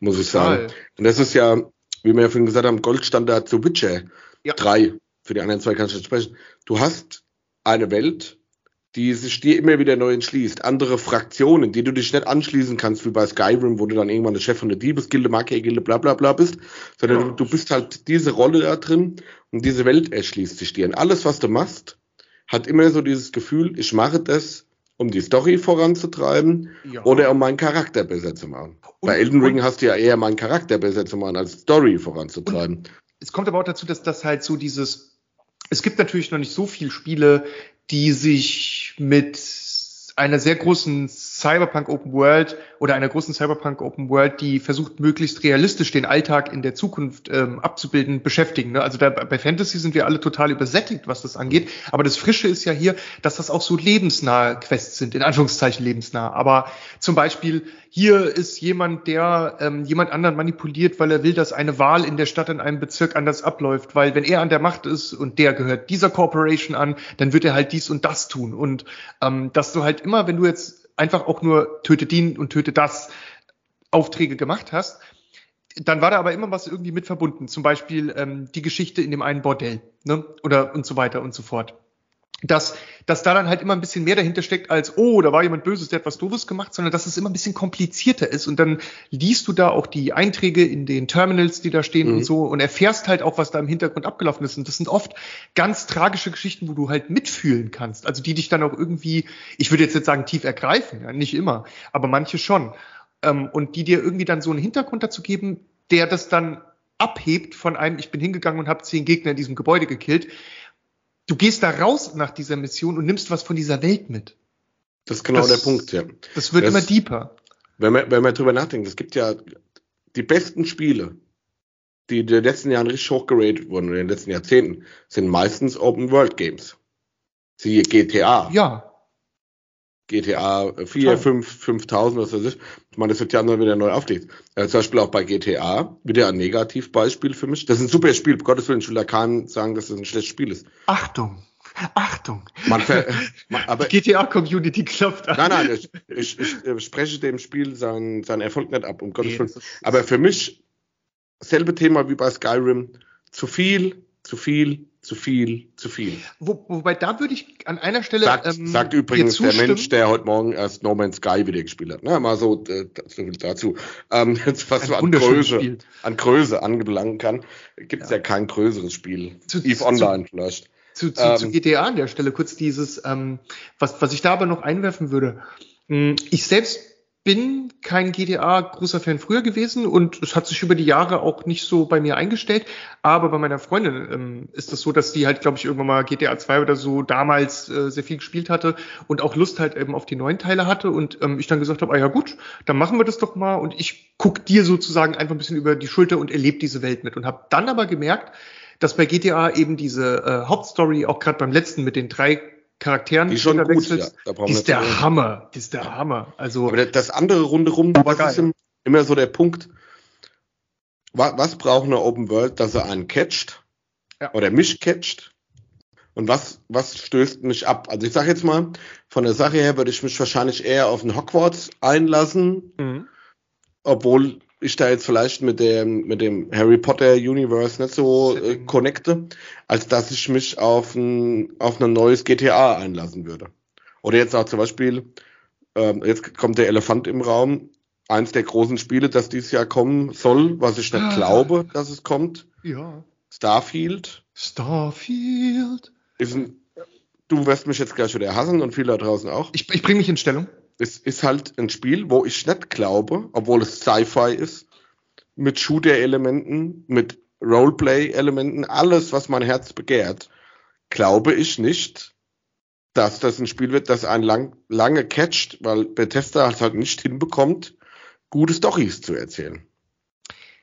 muss ich sagen. Und das ist ja, wie wir ja vorhin gesagt haben, Goldstandard zu Witcher ja. 3. Für die anderen zwei kannst du nicht sprechen. Du hast eine Welt, die sich dir immer wieder neu entschließt. Andere Fraktionen, die du dich nicht anschließen kannst, wie bei Skyrim, wo du dann irgendwann der Chef von der Diebesgilde, Markeergilde, bla bla bla bist, sondern du, du bist halt diese Rolle da drin und diese Welt erschließt sich dir. Und alles, was du machst, hat immer so dieses Gefühl, ich mache das, um die Story voranzutreiben ja. oder um meinen Charakter besser zu machen. Und, bei Elden Ring hast du ja eher meinen Charakter besser zu machen, als Story voranzutreiben. es kommt aber auch dazu, dass das halt so dieses es gibt natürlich noch nicht so viele Spiele, die sich mit einer sehr großen Cyberpunk Open World oder einer großen Cyberpunk Open World, die versucht möglichst realistisch den Alltag in der Zukunft ähm, abzubilden, beschäftigen. Ne? Also da, bei Fantasy sind wir alle total übersättigt, was das angeht. Aber das Frische ist ja hier, dass das auch so lebensnahe Quests sind, in Anführungszeichen lebensnah. Aber zum Beispiel hier ist jemand, der ähm, jemand anderen manipuliert, weil er will, dass eine Wahl in der Stadt in einem Bezirk anders abläuft, weil wenn er an der Macht ist und der gehört dieser Corporation an, dann wird er halt dies und das tun. Und ähm, dass du halt immer, wenn du jetzt einfach auch nur töte den und töte das Aufträge gemacht hast, dann war da aber immer was irgendwie mit verbunden. Zum Beispiel ähm, die Geschichte in dem einen Bordell, ne? Oder und so weiter und so fort dass, dass da dann halt immer ein bisschen mehr dahinter steckt als, oh, da war jemand Böses, der hat was Doofes gemacht, sondern dass es immer ein bisschen komplizierter ist. Und dann liest du da auch die Einträge in den Terminals, die da stehen mhm. und so und erfährst halt auch, was da im Hintergrund abgelaufen ist. Und das sind oft ganz tragische Geschichten, wo du halt mitfühlen kannst. Also die dich dann auch irgendwie, ich würde jetzt jetzt sagen, tief ergreifen, ja, nicht immer, aber manche schon. Ähm, und die dir irgendwie dann so einen Hintergrund dazu geben, der das dann abhebt von einem, ich bin hingegangen und habe zehn Gegner in diesem Gebäude gekillt du gehst da raus nach dieser Mission und nimmst was von dieser Welt mit. Das ist genau das, der Punkt, ja. Das wird das, immer deeper. Wenn man, wenn man drüber nachdenkt, es gibt ja die besten Spiele, die in den letzten Jahren richtig hochgeratet wurden, in den letzten Jahrzehnten, sind meistens Open World Games. Siehe GTA. Ja. GTA 4, 5, 5000, was weiß ich. Ich meine, das wird ja immer wieder neu aufgelegt. Äh, zum Beispiel auch bei GTA, wieder ein Negativbeispiel für mich. Das ist ein super Spiel, um Gottes Willen, ich will da keinen sagen, dass das ein schlechtes Spiel ist. Achtung! Achtung! Man man, aber, Die GTA-Community klopft an. Nein, nein, ich, ich, ich, spreche dem Spiel seinen, seinen Erfolg nicht ab, um Gottes Willen. Aber für mich, selbe Thema wie bei Skyrim, zu viel, zu viel, zu viel, zu viel. Wo, wobei da würde ich an einer Stelle. Sagt, ähm, sagt übrigens der Mensch, der heute Morgen erst No Man's Sky wieder gespielt hat. Na, mal so, äh, so viel dazu. Ähm, was so an Größe, an Größe angelangen kann, gibt es ja. ja. kein größeres Spiel. Zu, Eve zu, Online vielleicht. Zu, zu, ähm, zu GTA an der Stelle kurz dieses, ähm, was, was ich da aber noch einwerfen würde. Hm, ich selbst bin kein GTA großer Fan früher gewesen und es hat sich über die Jahre auch nicht so bei mir eingestellt. Aber bei meiner Freundin ähm, ist das so, dass die halt, glaube ich, irgendwann mal GTA 2 oder so damals äh, sehr viel gespielt hatte und auch Lust halt eben auf die neuen Teile hatte. Und ähm, ich dann gesagt habe, ah ja gut, dann machen wir das doch mal und ich guck dir sozusagen einfach ein bisschen über die Schulter und erlebe diese Welt mit. Und habe dann aber gemerkt, dass bei GTA eben diese äh, Hauptstory, auch gerade beim letzten mit den drei Charakteren, die schon gut, ja. Ist der reden. Hammer, die ist der Hammer. Also aber das andere rundherum, was ist immer so der Punkt? Was, was braucht eine Open World, dass er einen catcht ja. oder mich catcht? Und was, was stößt mich ab? Also ich sage jetzt mal, von der Sache her würde ich mich wahrscheinlich eher auf den Hogwarts einlassen, mhm. obwohl ich da jetzt vielleicht mit dem, mit dem Harry Potter Universe nicht so äh, connecte, als dass ich mich auf ein, auf ein neues GTA einlassen würde. Oder jetzt auch zum Beispiel, ähm, jetzt kommt der Elefant im Raum, eins der großen Spiele, das dieses Jahr kommen soll, was ich nicht ah. glaube, dass es kommt. Ja. Starfield. Starfield. Ein, du wirst mich jetzt gleich wieder hassen und viele da draußen auch. Ich, ich bringe mich in Stellung es ist halt ein Spiel, wo ich nicht glaube, obwohl es Sci-Fi ist, mit Shooter-Elementen, mit Roleplay-Elementen, alles, was mein Herz begehrt, glaube ich nicht, dass das ein Spiel wird, das einen lang, lange catcht, weil Bethesda es halt nicht hinbekommt, gute Stories zu erzählen.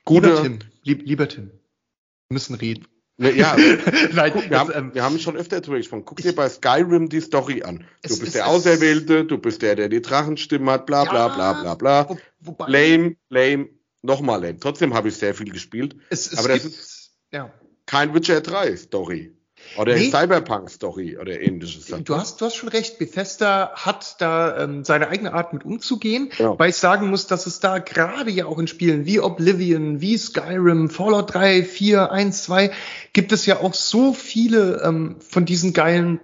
Gute, lieber Tim, lieb, lieber Tim, wir müssen reden. Ne, ja, Nein, guck, wir, das, haben, ähm, wir haben schon öfter darüber gesprochen. Guck dir bei Skyrim die Story an. Du bist es, der Auserwählte, du bist der, der die Drachenstimme hat, bla bla ja, bla bla bla. Wo, wobei, lame, lame, nochmal lame. Trotzdem habe ich sehr viel gespielt. Es, es aber das ist ja. kein Witcher 3 Story. Oder nee. Cyberpunk-Story oder ähnliches. Du hast, du hast schon recht. Bethesda hat da ähm, seine eigene Art mit umzugehen, ja. weil ich sagen muss, dass es da gerade ja auch in Spielen wie Oblivion, wie Skyrim, Fallout 3, 4, 1, 2 gibt es ja auch so viele ähm, von diesen geilen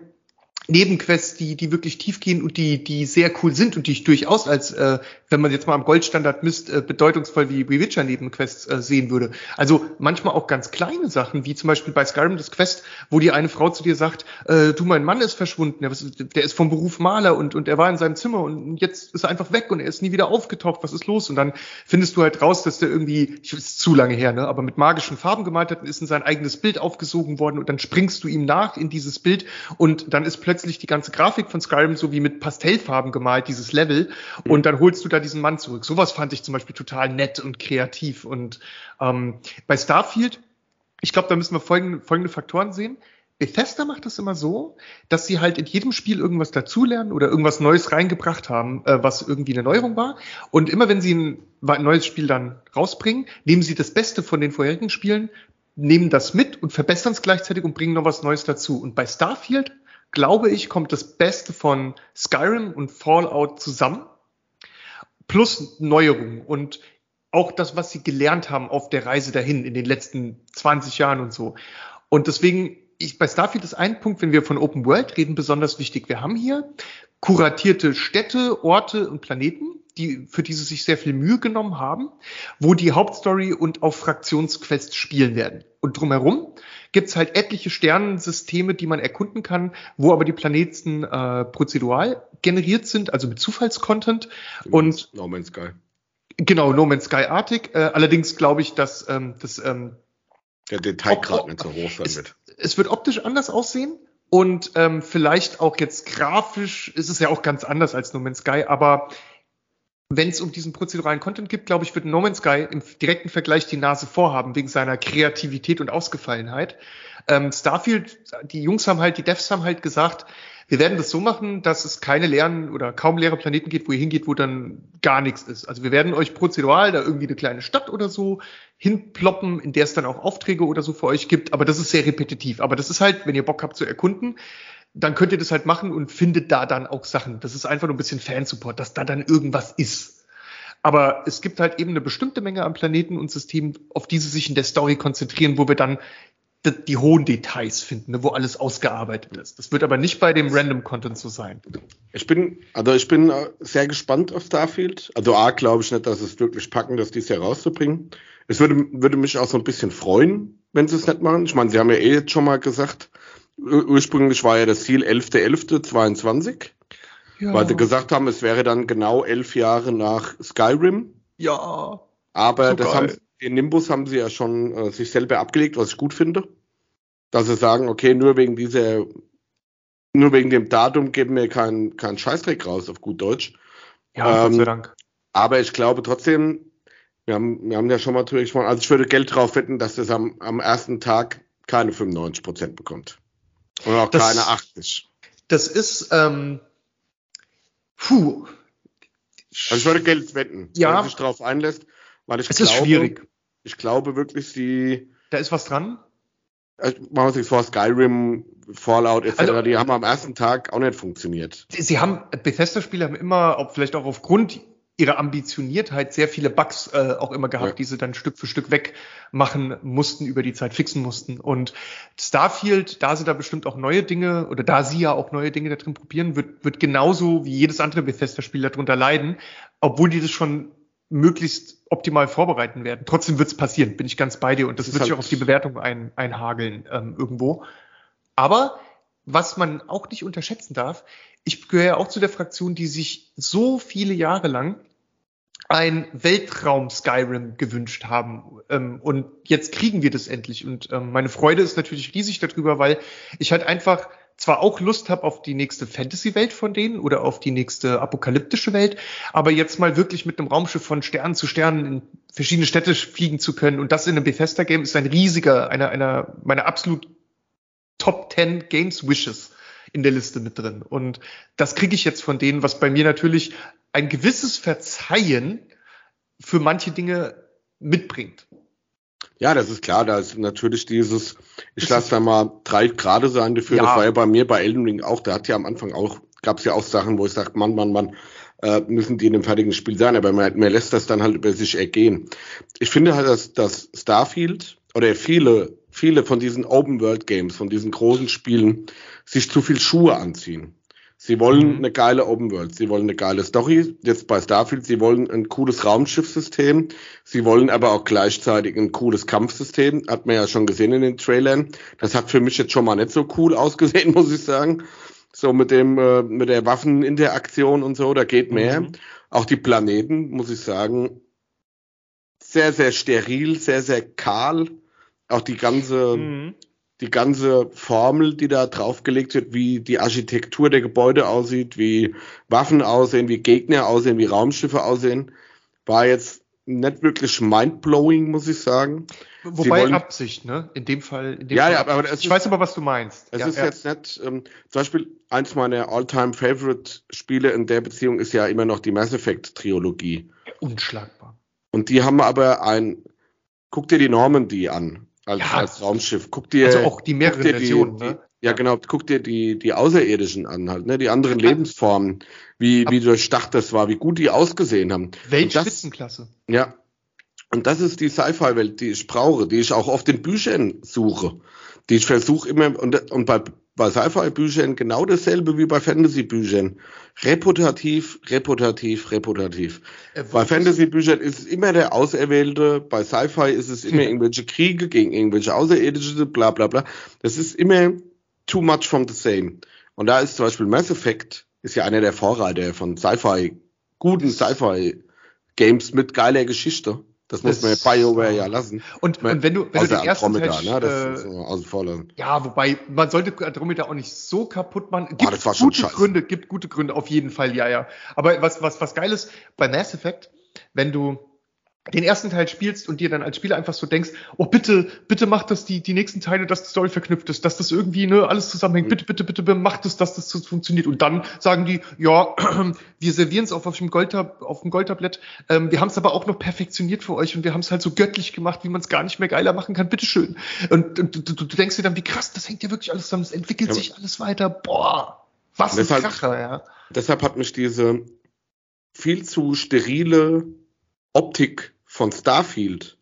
Nebenquests, die, die wirklich tief gehen und die, die sehr cool sind und die ich durchaus als, äh, wenn man jetzt mal am Goldstandard misst, äh, bedeutungsvoll wie, wie Witcher-Nebenquests äh, sehen würde. Also manchmal auch ganz kleine Sachen, wie zum Beispiel bei Skyrim das Quest, wo die eine Frau zu dir sagt, äh, du, mein Mann ist verschwunden, der, der ist vom Beruf Maler und, und er war in seinem Zimmer und jetzt ist er einfach weg und er ist nie wieder aufgetaucht, was ist los? Und dann findest du halt raus, dass der irgendwie, ich ist zu lange her, ne, aber mit magischen Farben gemalt hat und ist in sein eigenes Bild aufgesogen worden und dann springst du ihm nach in dieses Bild und dann ist plötzlich plötzlich die ganze Grafik von Skyrim so wie mit Pastellfarben gemalt, dieses Level, mhm. und dann holst du da diesen Mann zurück. Sowas fand ich zum Beispiel total nett und kreativ. Und ähm, bei Starfield, ich glaube, da müssen wir folgende, folgende Faktoren sehen. Bethesda macht das immer so, dass sie halt in jedem Spiel irgendwas dazulernen oder irgendwas Neues reingebracht haben, äh, was irgendwie eine Neuerung war. Und immer wenn sie ein, ein neues Spiel dann rausbringen, nehmen sie das Beste von den vorherigen Spielen, nehmen das mit und verbessern es gleichzeitig und bringen noch was Neues dazu. Und bei Starfield glaube ich, kommt das Beste von Skyrim und Fallout zusammen. Plus Neuerungen und auch das, was sie gelernt haben auf der Reise dahin in den letzten 20 Jahren und so. Und deswegen, ich, bei Starfield ist ein Punkt, wenn wir von Open World reden, besonders wichtig. Wir haben hier kuratierte Städte, Orte und Planeten, die, für die sie sich sehr viel Mühe genommen haben, wo die Hauptstory und auch Fraktionsquests spielen werden. Und drumherum gibt's halt etliche Sternensysteme, die man erkunden kann, wo aber die Planeten äh, prozedural generiert sind, also mit Zufallscontent. Und No Man's Sky. Genau, No Man's Sky-artig. Äh, allerdings glaube ich, dass ähm, das ähm, der Detailgrad nicht so hoch sein wird. Es wird optisch anders aussehen, und ähm, vielleicht auch jetzt grafisch ist es ja auch ganz anders als No Man's Sky, aber wenn es um diesen prozeduralen Content gibt, glaube ich, wird No Man's Sky im direkten Vergleich die Nase vorhaben, wegen seiner Kreativität und Ausgefallenheit. Ähm, Starfield, die Jungs haben halt, die Devs haben halt gesagt, wir werden das so machen, dass es keine leeren oder kaum leere Planeten gibt, wo ihr hingeht, wo dann gar nichts ist. Also wir werden euch prozedural da irgendwie eine kleine Stadt oder so hinploppen, in der es dann auch Aufträge oder so für euch gibt. Aber das ist sehr repetitiv. Aber das ist halt, wenn ihr Bock habt zu erkunden, dann könnt ihr das halt machen und findet da dann auch Sachen. Das ist einfach nur ein bisschen Fansupport, dass da dann irgendwas ist. Aber es gibt halt eben eine bestimmte Menge an Planeten und Systemen, auf die sie sich in der Story konzentrieren, wo wir dann die hohen Details finden, ne, wo alles ausgearbeitet ist. Das wird aber nicht bei dem Random Content so sein. Ich bin, also ich bin äh, sehr gespannt auf Starfield. Also A, glaube ich nicht, dass es wirklich packen, das dies herauszubringen. Es würde, würde mich auch so ein bisschen freuen, wenn sie es nicht machen. Ich meine, sie haben ja eh jetzt schon mal gesagt, ursprünglich war ja das Ziel 11.11.22, ja. weil sie gesagt haben, es wäre dann genau elf Jahre nach Skyrim. Ja. Aber so das haben, den Nimbus haben sie ja schon äh, sich selber abgelegt, was ich gut finde. Dass sie sagen, okay, nur wegen dieser, nur wegen dem Datum geben wir keinen keinen Scheißdreck raus, auf gut Deutsch. Ja, ähm, Gott sei Dank. Aber ich glaube trotzdem, wir haben, wir haben ja schon mal drüber gesprochen, also ich würde Geld drauf wetten, dass das am, am ersten Tag keine 95 Prozent bekommt. Und auch das, keine 80. Das ist, ähm, puh. Also ich würde Geld wetten, ja, wenn sich darauf einlässt, weil ich es glaube, ist schwierig. ich glaube wirklich, die. Da ist was dran? Also machen wir uns vor, Skyrim, Fallout etc., also, die haben am ersten Tag auch nicht funktioniert. Sie haben, Bethesda-Spiele haben immer, ob vielleicht auch aufgrund ihre Ambitioniertheit sehr viele Bugs äh, auch immer gehabt, ja. die sie dann Stück für Stück wegmachen mussten, über die Zeit fixen mussten. Und Starfield, da sie da bestimmt auch neue Dinge oder da sie ja auch neue Dinge da drin probieren, wird, wird genauso wie jedes andere Bethesda-Spiel darunter leiden, obwohl die das schon möglichst optimal vorbereiten werden. Trotzdem wird es passieren, bin ich ganz bei dir. Und das, das wird sich halt auch auf die Bewertung ein, einhageln ähm, irgendwo. Aber was man auch nicht unterschätzen darf, ich gehöre auch zu der Fraktion, die sich so viele Jahre lang ein Weltraum Skyrim gewünscht haben. Ähm, und jetzt kriegen wir das endlich. Und ähm, meine Freude ist natürlich riesig darüber, weil ich halt einfach zwar auch Lust habe auf die nächste Fantasy-Welt von denen oder auf die nächste apokalyptische Welt, aber jetzt mal wirklich mit einem Raumschiff von Stern zu Stern in verschiedene Städte fliegen zu können und das in einem Bethesda-Game ist ein riesiger, einer, einer meiner absolut Top 10 Games Wishes in der Liste mit drin. Und das kriege ich jetzt von denen, was bei mir natürlich ein gewisses Verzeihen für manche Dinge mitbringt. Ja, das ist klar, da ist natürlich dieses, ich lasse da mal drei Grade sein dafür, ja. das war ja bei mir bei Elden Ring auch, da hat ja am Anfang auch, gab es ja auch Sachen, wo ich sage, Mann, Mann, Mann, äh, müssen die in einem fertigen Spiel sein, aber man, man lässt das dann halt über sich ergehen. Ich finde halt, dass, dass Starfield oder viele, viele von diesen Open World Games, von diesen großen Spielen, sich zu viel Schuhe anziehen. Sie wollen mhm. eine geile Open World, sie wollen eine geile Story, jetzt bei Starfield, sie wollen ein cooles Raumschiffsystem, sie wollen aber auch gleichzeitig ein cooles Kampfsystem, hat man ja schon gesehen in den Trailern. Das hat für mich jetzt schon mal nicht so cool ausgesehen, muss ich sagen. So mit dem, äh, mit der Waffeninteraktion und so, da geht mehr. Mhm. Auch die Planeten, muss ich sagen, sehr, sehr steril, sehr, sehr kahl. Auch die ganze, mhm die ganze Formel, die da draufgelegt wird, wie die Architektur der Gebäude aussieht, wie Waffen aussehen, wie Gegner aussehen, wie Raumschiffe aussehen, war jetzt nicht wirklich mindblowing, muss ich sagen. Wobei wollen, Absicht, ne? In dem Fall. In dem ja, Fall ja, aber ich ist, weiß aber, was du meinst. Es ja, ist ja. jetzt nicht, ähm, zum Beispiel eins meiner all-time favorite Spiele in der Beziehung ist ja immer noch die Mass Effect Trilogie. Unschlagbar. Und die haben aber ein, guck dir die Normandy an als, ja, als Raumschiff. Guck dir, also auch die mehreren Versionen, die, ne? Ja, genau. Guck dir die, die Außerirdischen an, halt, ne? Die anderen ja. Lebensformen, wie, wie durchdacht das war, wie gut die ausgesehen haben. Weltspitzenklasse. Ja. Und das ist die Sci-Fi-Welt, die ich brauche, die ich auch auf den Büchern suche. Die ich versuche immer, und, und bei, bei Sci-Fi-Büchern genau dasselbe wie bei Fantasy-Büchern. Reputativ, reputativ, reputativ. Äh, bei Fantasy-Büchern ist es immer der Auserwählte, bei Sci-Fi ist es immer irgendwelche Kriege gegen irgendwelche Außerirdische, bla bla bla. Das ist immer too much from the same. Und da ist zum Beispiel Mass Effect, ist ja einer der Vorreiter von Sci-Fi, guten Sci-Fi-Games mit geiler Geschichte. Das, das muss man BioWare ja lassen. Und, und wenn du, wenn du den ersten Teil, ne, das äh, außen vor lassen. Ja, wobei, man sollte Andromeda auch nicht so kaputt machen. Gibt oh, das war schon gute scheiße. Gründe, gibt gute Gründe, auf jeden Fall, ja, ja. Aber was, was, was geil ist, bei Mass Effect, wenn du, den ersten Teil spielst und dir dann als Spieler einfach so denkst, oh bitte, bitte mach das die, die nächsten Teile, dass die Story verknüpft ist, dass das irgendwie ne, alles zusammenhängt, bitte, bitte, bitte, bitte mach das, dass das so funktioniert. Und dann sagen die, ja, wir servieren es auf, auf dem Goldtab, auf dem Goldtablett, ähm, wir haben es aber auch noch perfektioniert für euch und wir haben es halt so göttlich gemacht, wie man es gar nicht mehr geiler machen kann, bitteschön. Und, und du, du, denkst dir dann, wie krass, das hängt ja wirklich alles zusammen, es entwickelt ja, sich alles weiter, boah, was ein Kracher, ja. Deshalb hat mich diese viel zu sterile Optik von Starfield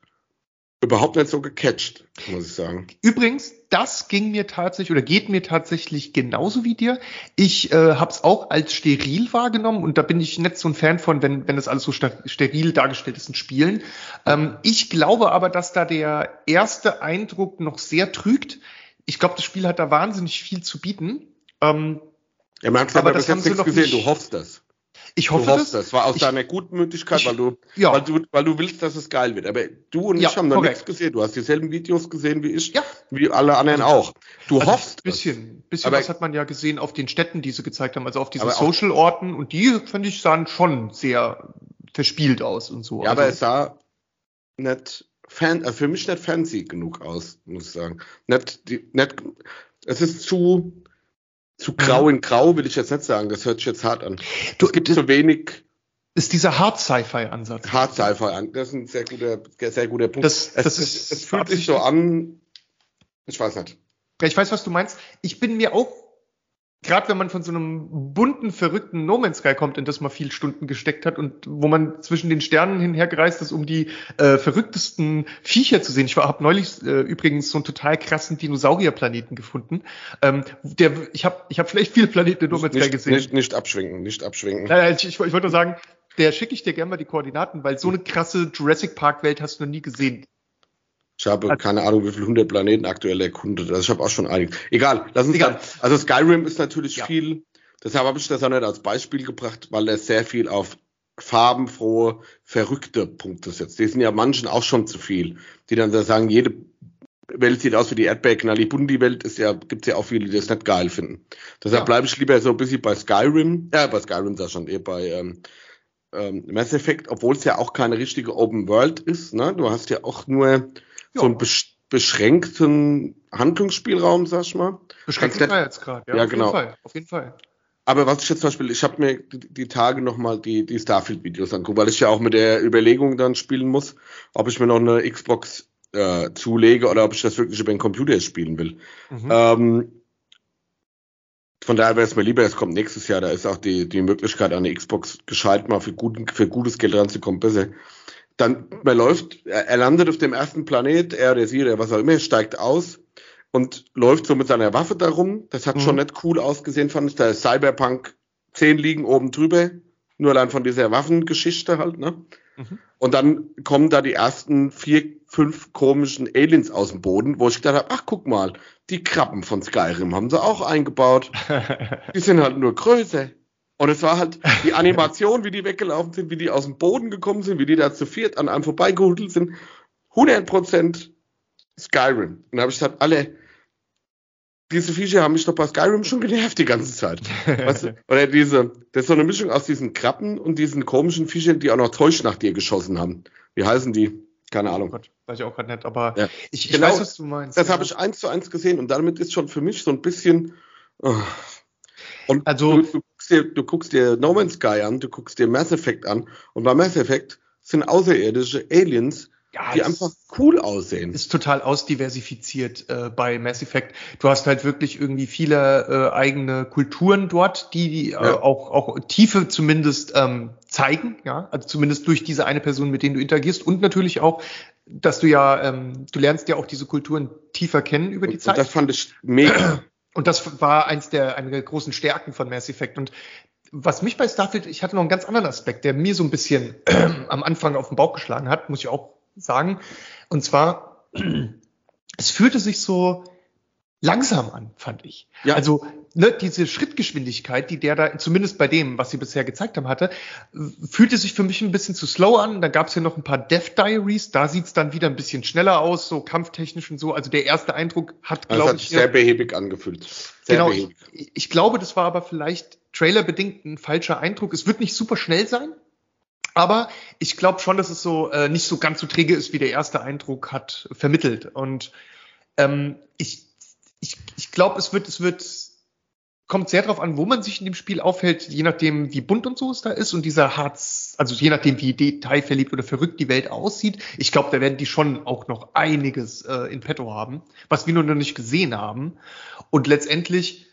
überhaupt nicht so gecatcht, muss ich sagen. Übrigens, das ging mir tatsächlich oder geht mir tatsächlich genauso wie dir. Ich äh, habe es auch als steril wahrgenommen und da bin ich nicht so ein Fan von, wenn, wenn das alles so steril dargestellt ist in Spielen. Ähm, ich glaube aber, dass da der erste Eindruck noch sehr trügt. Ich glaube, das Spiel hat da wahnsinnig viel zu bieten. Ähm, ja, man hat aber das bis jetzt nichts gesehen, du hoffst das. Ich hoffe das. Das war aus ich, deiner Gutmütigkeit, weil du, ja. weil du, weil du willst, dass es geil wird. Aber du und ja, ich haben noch korrekt. nichts gesehen. Du hast dieselben Videos gesehen wie ich, ja. wie alle anderen also, auch. Du also hoffst. Bisschen, bisschen aber, was hat man ja gesehen auf den Städten, die sie gezeigt haben, also auf diesen Social-Orten und die, finde ich, sahen schon sehr verspielt aus und so. Ja, also, aber es sah nicht fan, äh, für mich nicht fancy genug aus, muss ich sagen. Nicht, die, nicht, es ist zu, zu grau in grau will ich jetzt nicht sagen, das hört sich jetzt hart an. Du, es gibt zu wenig. Ist dieser Hard Sci-Fi-Ansatz. Hard Sci-Fi, das ist ein sehr guter, sehr guter Punkt. Das, das es, ist, es fühlt sich so an, ich weiß nicht. Ja, ich weiß, was du meinst. Ich bin mir auch gerade wenn man von so einem bunten, verrückten No Man's Sky kommt, in das man viel Stunden gesteckt hat und wo man zwischen den Sternen hinhergereist ist, um die äh, verrücktesten Viecher zu sehen. Ich habe neulich äh, übrigens so einen total krassen Dinosaurierplaneten gefunden. Ähm, der, ich habe ich hab vielleicht viele Planeten in No Man's Sky gesehen. Nicht, nicht abschwingen, nicht abschwingen. Nein, ich, ich, ich wollte nur sagen, der schicke ich dir gerne mal die Koordinaten, weil so eine krasse Jurassic Park Welt hast du noch nie gesehen. Ich habe keine Ahnung, wie viele hundert Planeten aktuell erkundet. Also ich habe auch schon einiges. Egal, lass uns egal. Dann, also Skyrim ist natürlich ja. viel. Deshalb habe ich das auch nicht als Beispiel gebracht, weil er sehr viel auf farbenfrohe, verrückte Punkte setzt. Die sind ja manchen auch schon zu viel, die dann sagen, jede Welt sieht aus wie die Erdbeerknall. Die Bundi-Welt ist ja, gibt's ja auch viele, die das nicht geil finden. Deshalb ja. bleibe ich lieber so ein bisschen bei Skyrim, ja, bei Skyrim sag schon, eher bei ähm, ähm, Mass Effect, obwohl es ja auch keine richtige Open World ist. Ne? Du hast ja auch nur ja. so einen besch beschränkten Handlungsspielraum, sag ich mal. Beschränkten Freiheitsgrad, ja, ja auf genau. Jeden Fall, auf jeden Fall. Aber was ich jetzt zum Beispiel, ich habe mir die, die Tage nochmal die, die Starfield-Videos anguckt, weil ich ja auch mit der Überlegung dann spielen muss, ob ich mir noch eine Xbox äh, zulege oder ob ich das wirklich über den Computer spielen will. Mhm. Ähm, von daher wäre es mir lieber, es kommt nächstes Jahr, da ist auch die, die Möglichkeit, an eine Xbox gescheit mal für, guten, für gutes Geld ranzukommen, besser. Dann, man läuft, er landet auf dem ersten Planet, er oder sie oder was auch immer, steigt aus und läuft so mit seiner Waffe darum. Das hat mhm. schon nicht cool ausgesehen, fand ich. Da ist Cyberpunk 10 liegen oben drüber. Nur allein von dieser Waffengeschichte halt, ne? Mhm. Und dann kommen da die ersten vier, fünf komischen Aliens aus dem Boden, wo ich gedacht habe, ach guck mal, die Krabben von Skyrim haben sie auch eingebaut. die sind halt nur größer. Und es war halt die Animation, wie die weggelaufen sind, wie die aus dem Boden gekommen sind, wie die da zu viert an einem vorbeigehudelt sind. 100% Skyrim. Und da habe ich gesagt, alle, diese Viecher haben mich doch bei Skyrim schon genervt die ganze Zeit. weißt du? Oder diese, das ist so eine Mischung aus diesen Krabben und diesen komischen Viechern, die auch noch Täusch nach dir geschossen haben. Wie heißen die? Keine Ahnung. Oh Gott, weiß ich auch gerade nicht, aber ja. ich, ich genau, weiß, was du meinst. Das ja. habe ich eins zu eins gesehen und damit ist schon für mich so ein bisschen. Oh. Und also, du, du, guckst dir, du guckst dir No Man's Sky an, du guckst dir Mass Effect an und bei Mass Effect sind außerirdische Aliens, ja, die einfach cool aussehen. Ist total ausdiversifiziert äh, bei Mass Effect. Du hast halt wirklich irgendwie viele äh, eigene Kulturen dort, die äh, ja. auch, auch Tiefe zumindest ähm, zeigen, ja, also zumindest durch diese eine Person, mit denen du interagierst und natürlich auch, dass du ja, ähm, du lernst ja auch diese Kulturen tiefer kennen über die und, Zeit. Und das fand ich mega. Und das war eins der, eine der großen Stärken von Mass Effect. Und was mich bei Starfield, ich hatte noch einen ganz anderen Aspekt, der mir so ein bisschen äh, am Anfang auf den Bauch geschlagen hat, muss ich auch sagen. Und zwar, es fühlte sich so langsam an, fand ich. Ja. Also ne, diese Schrittgeschwindigkeit, die der da, zumindest bei dem, was sie bisher gezeigt haben, hatte, fühlte sich für mich ein bisschen zu slow an. Da gab es ja noch ein paar Death Diaries, da sieht's dann wieder ein bisschen schneller aus, so kampftechnisch und so. Also der erste Eindruck hat, glaube ich. sehr behäbig angefühlt. Sehr genau, behäbig. Ich, ich glaube, das war aber vielleicht trailerbedingt ein falscher Eindruck. Es wird nicht super schnell sein, aber ich glaube schon, dass es so äh, nicht so ganz so träge ist, wie der erste Eindruck hat vermittelt. Und ähm, ich, ich, ich glaube, es wird, es wird, kommt sehr darauf an, wo man sich in dem Spiel aufhält, je nachdem, wie bunt und so es da ist und dieser Harz, also je nachdem, wie detailverliebt oder verrückt die Welt aussieht. Ich glaube, da werden die schon auch noch einiges äh, in petto haben, was wir nur noch nicht gesehen haben. Und letztendlich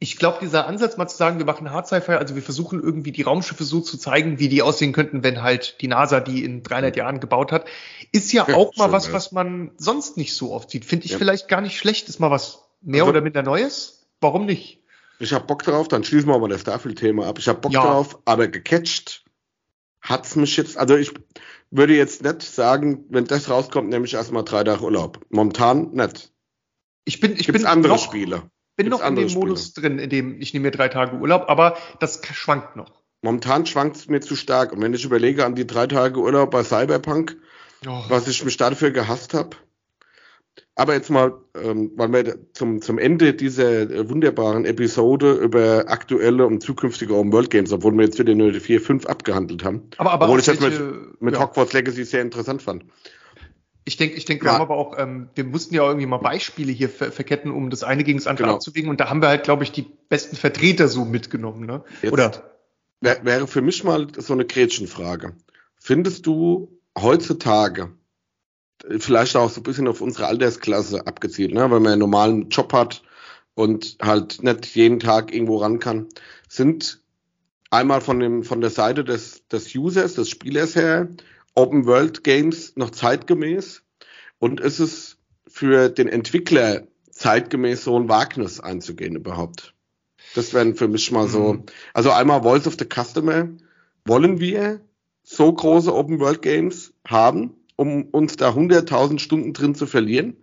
ich glaube, dieser Ansatz mal zu sagen, wir machen Hard Sci-Fi, also wir versuchen irgendwie die Raumschiffe so zu zeigen, wie die aussehen könnten, wenn halt die NASA die in 300 Jahren gebaut hat, ist ja, ja auch mal was, ja. was man sonst nicht so oft sieht. Finde ich ja. vielleicht gar nicht schlecht, ist mal was mehr also, oder minder Neues. Warum nicht? Ich habe Bock drauf, dann schließen wir mal das Starfield-Thema ab. Ich habe Bock drauf, aber gecatcht hat's mich jetzt, also ich würde jetzt nicht sagen, wenn das rauskommt, nehme ich erstmal drei Tage Urlaub. Momentan nicht. Ich bin, ich Gibt's bin andere noch, Spiele bin noch in dem. Modus drin, in dem ich nehme mir drei Tage Urlaub, aber das schwankt noch. Momentan schwankt es mir zu stark. Und wenn ich überlege an die drei Tage Urlaub bei Cyberpunk, oh. was ich mich dafür gehasst habe. Aber jetzt mal, ähm, weil wir zum, zum Ende dieser wunderbaren Episode über aktuelle und zukünftige Open World Games, obwohl wir jetzt wieder nur die vier, fünf abgehandelt haben. Aber, aber obwohl ich das mit, mit ja. Hogwarts Legacy sehr interessant fand. Ich denke, ich denke, wir ja. haben aber auch, ähm, wir mussten ja irgendwie mal Beispiele hier ver verketten, um das eine gegen das andere genau. abzuwägen. Und da haben wir halt, glaube ich, die besten Vertreter so mitgenommen. Ne? Jetzt Oder wär, wäre für mich mal so eine Gretchenfrage. Findest du heutzutage, vielleicht auch so ein bisschen auf unsere Altersklasse abgezielt, ne? wenn man einen normalen Job hat und halt nicht jeden Tag irgendwo ran kann, sind einmal von dem von der Seite des, des Users, des Spielers her, Open World Games noch zeitgemäß und ist es für den Entwickler zeitgemäß so ein Wagnis einzugehen überhaupt? Das wären für mich mal so, mhm. also einmal Voice of the Customer, wollen wir so große Open World Games haben, um uns da 100.000 Stunden drin zu verlieren?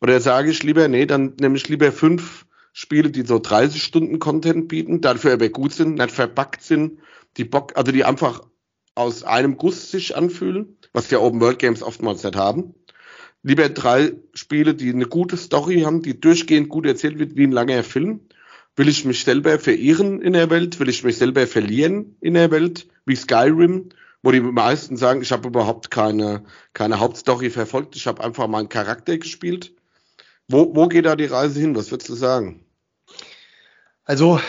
Oder sage ich lieber, nee, dann nehme ich lieber fünf Spiele, die so 30 Stunden Content bieten, dafür aber gut sind, nicht verbuggt sind, die Bock, also die einfach aus einem Guss sich anfühlen, was ja Open World Games oftmals nicht haben. lieber drei Spiele, die eine gute Story haben, die durchgehend gut erzählt wird, wie ein langer Film. Will ich mich selber verirren in der Welt? Will ich mich selber verlieren in der Welt? Wie Skyrim, wo die meisten sagen, ich habe überhaupt keine, keine Hauptstory verfolgt, ich habe einfach meinen Charakter gespielt. Wo, wo geht da die Reise hin? Was würdest du sagen? Also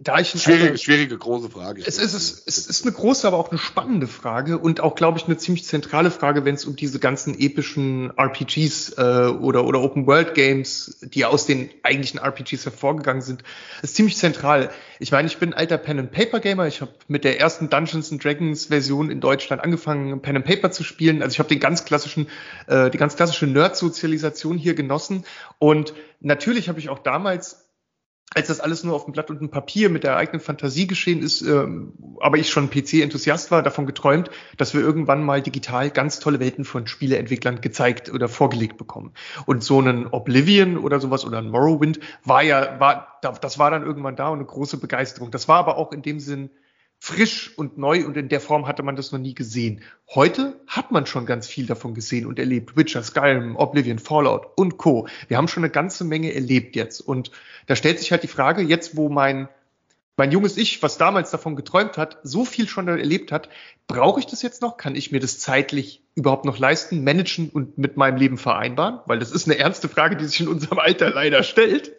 da ich schwierige, also, schwierige große Frage. Es ist, es, es ist eine große, aber auch eine spannende Frage und auch, glaube ich, eine ziemlich zentrale Frage, wenn es um diese ganzen epischen RPGs äh, oder, oder Open World Games, die aus den eigentlichen RPGs hervorgegangen sind, ist ziemlich zentral. Ich meine, ich bin alter Pen and Paper Gamer. Ich habe mit der ersten Dungeons and Dragons Version in Deutschland angefangen, Pen and Paper zu spielen. Also ich habe den ganz klassischen, äh, die ganz klassische Nerd-Sozialisation hier genossen und natürlich habe ich auch damals als das alles nur auf dem Blatt und dem Papier mit der eigenen Fantasie geschehen ist, ähm, aber ich schon PC-Enthusiast war, davon geträumt, dass wir irgendwann mal digital ganz tolle Welten von Spieleentwicklern gezeigt oder vorgelegt bekommen. Und so ein Oblivion oder sowas oder ein Morrowind war ja, war, das war dann irgendwann da und eine große Begeisterung. Das war aber auch in dem Sinn frisch und neu und in der Form hatte man das noch nie gesehen. Heute hat man schon ganz viel davon gesehen und erlebt. Witcher, Skyrim, Oblivion, Fallout und Co. Wir haben schon eine ganze Menge erlebt jetzt. Und da stellt sich halt die Frage, jetzt wo mein, mein junges Ich, was damals davon geträumt hat, so viel schon erlebt hat, brauche ich das jetzt noch? Kann ich mir das zeitlich überhaupt noch leisten, managen und mit meinem Leben vereinbaren? Weil das ist eine ernste Frage, die sich in unserem Alter leider stellt.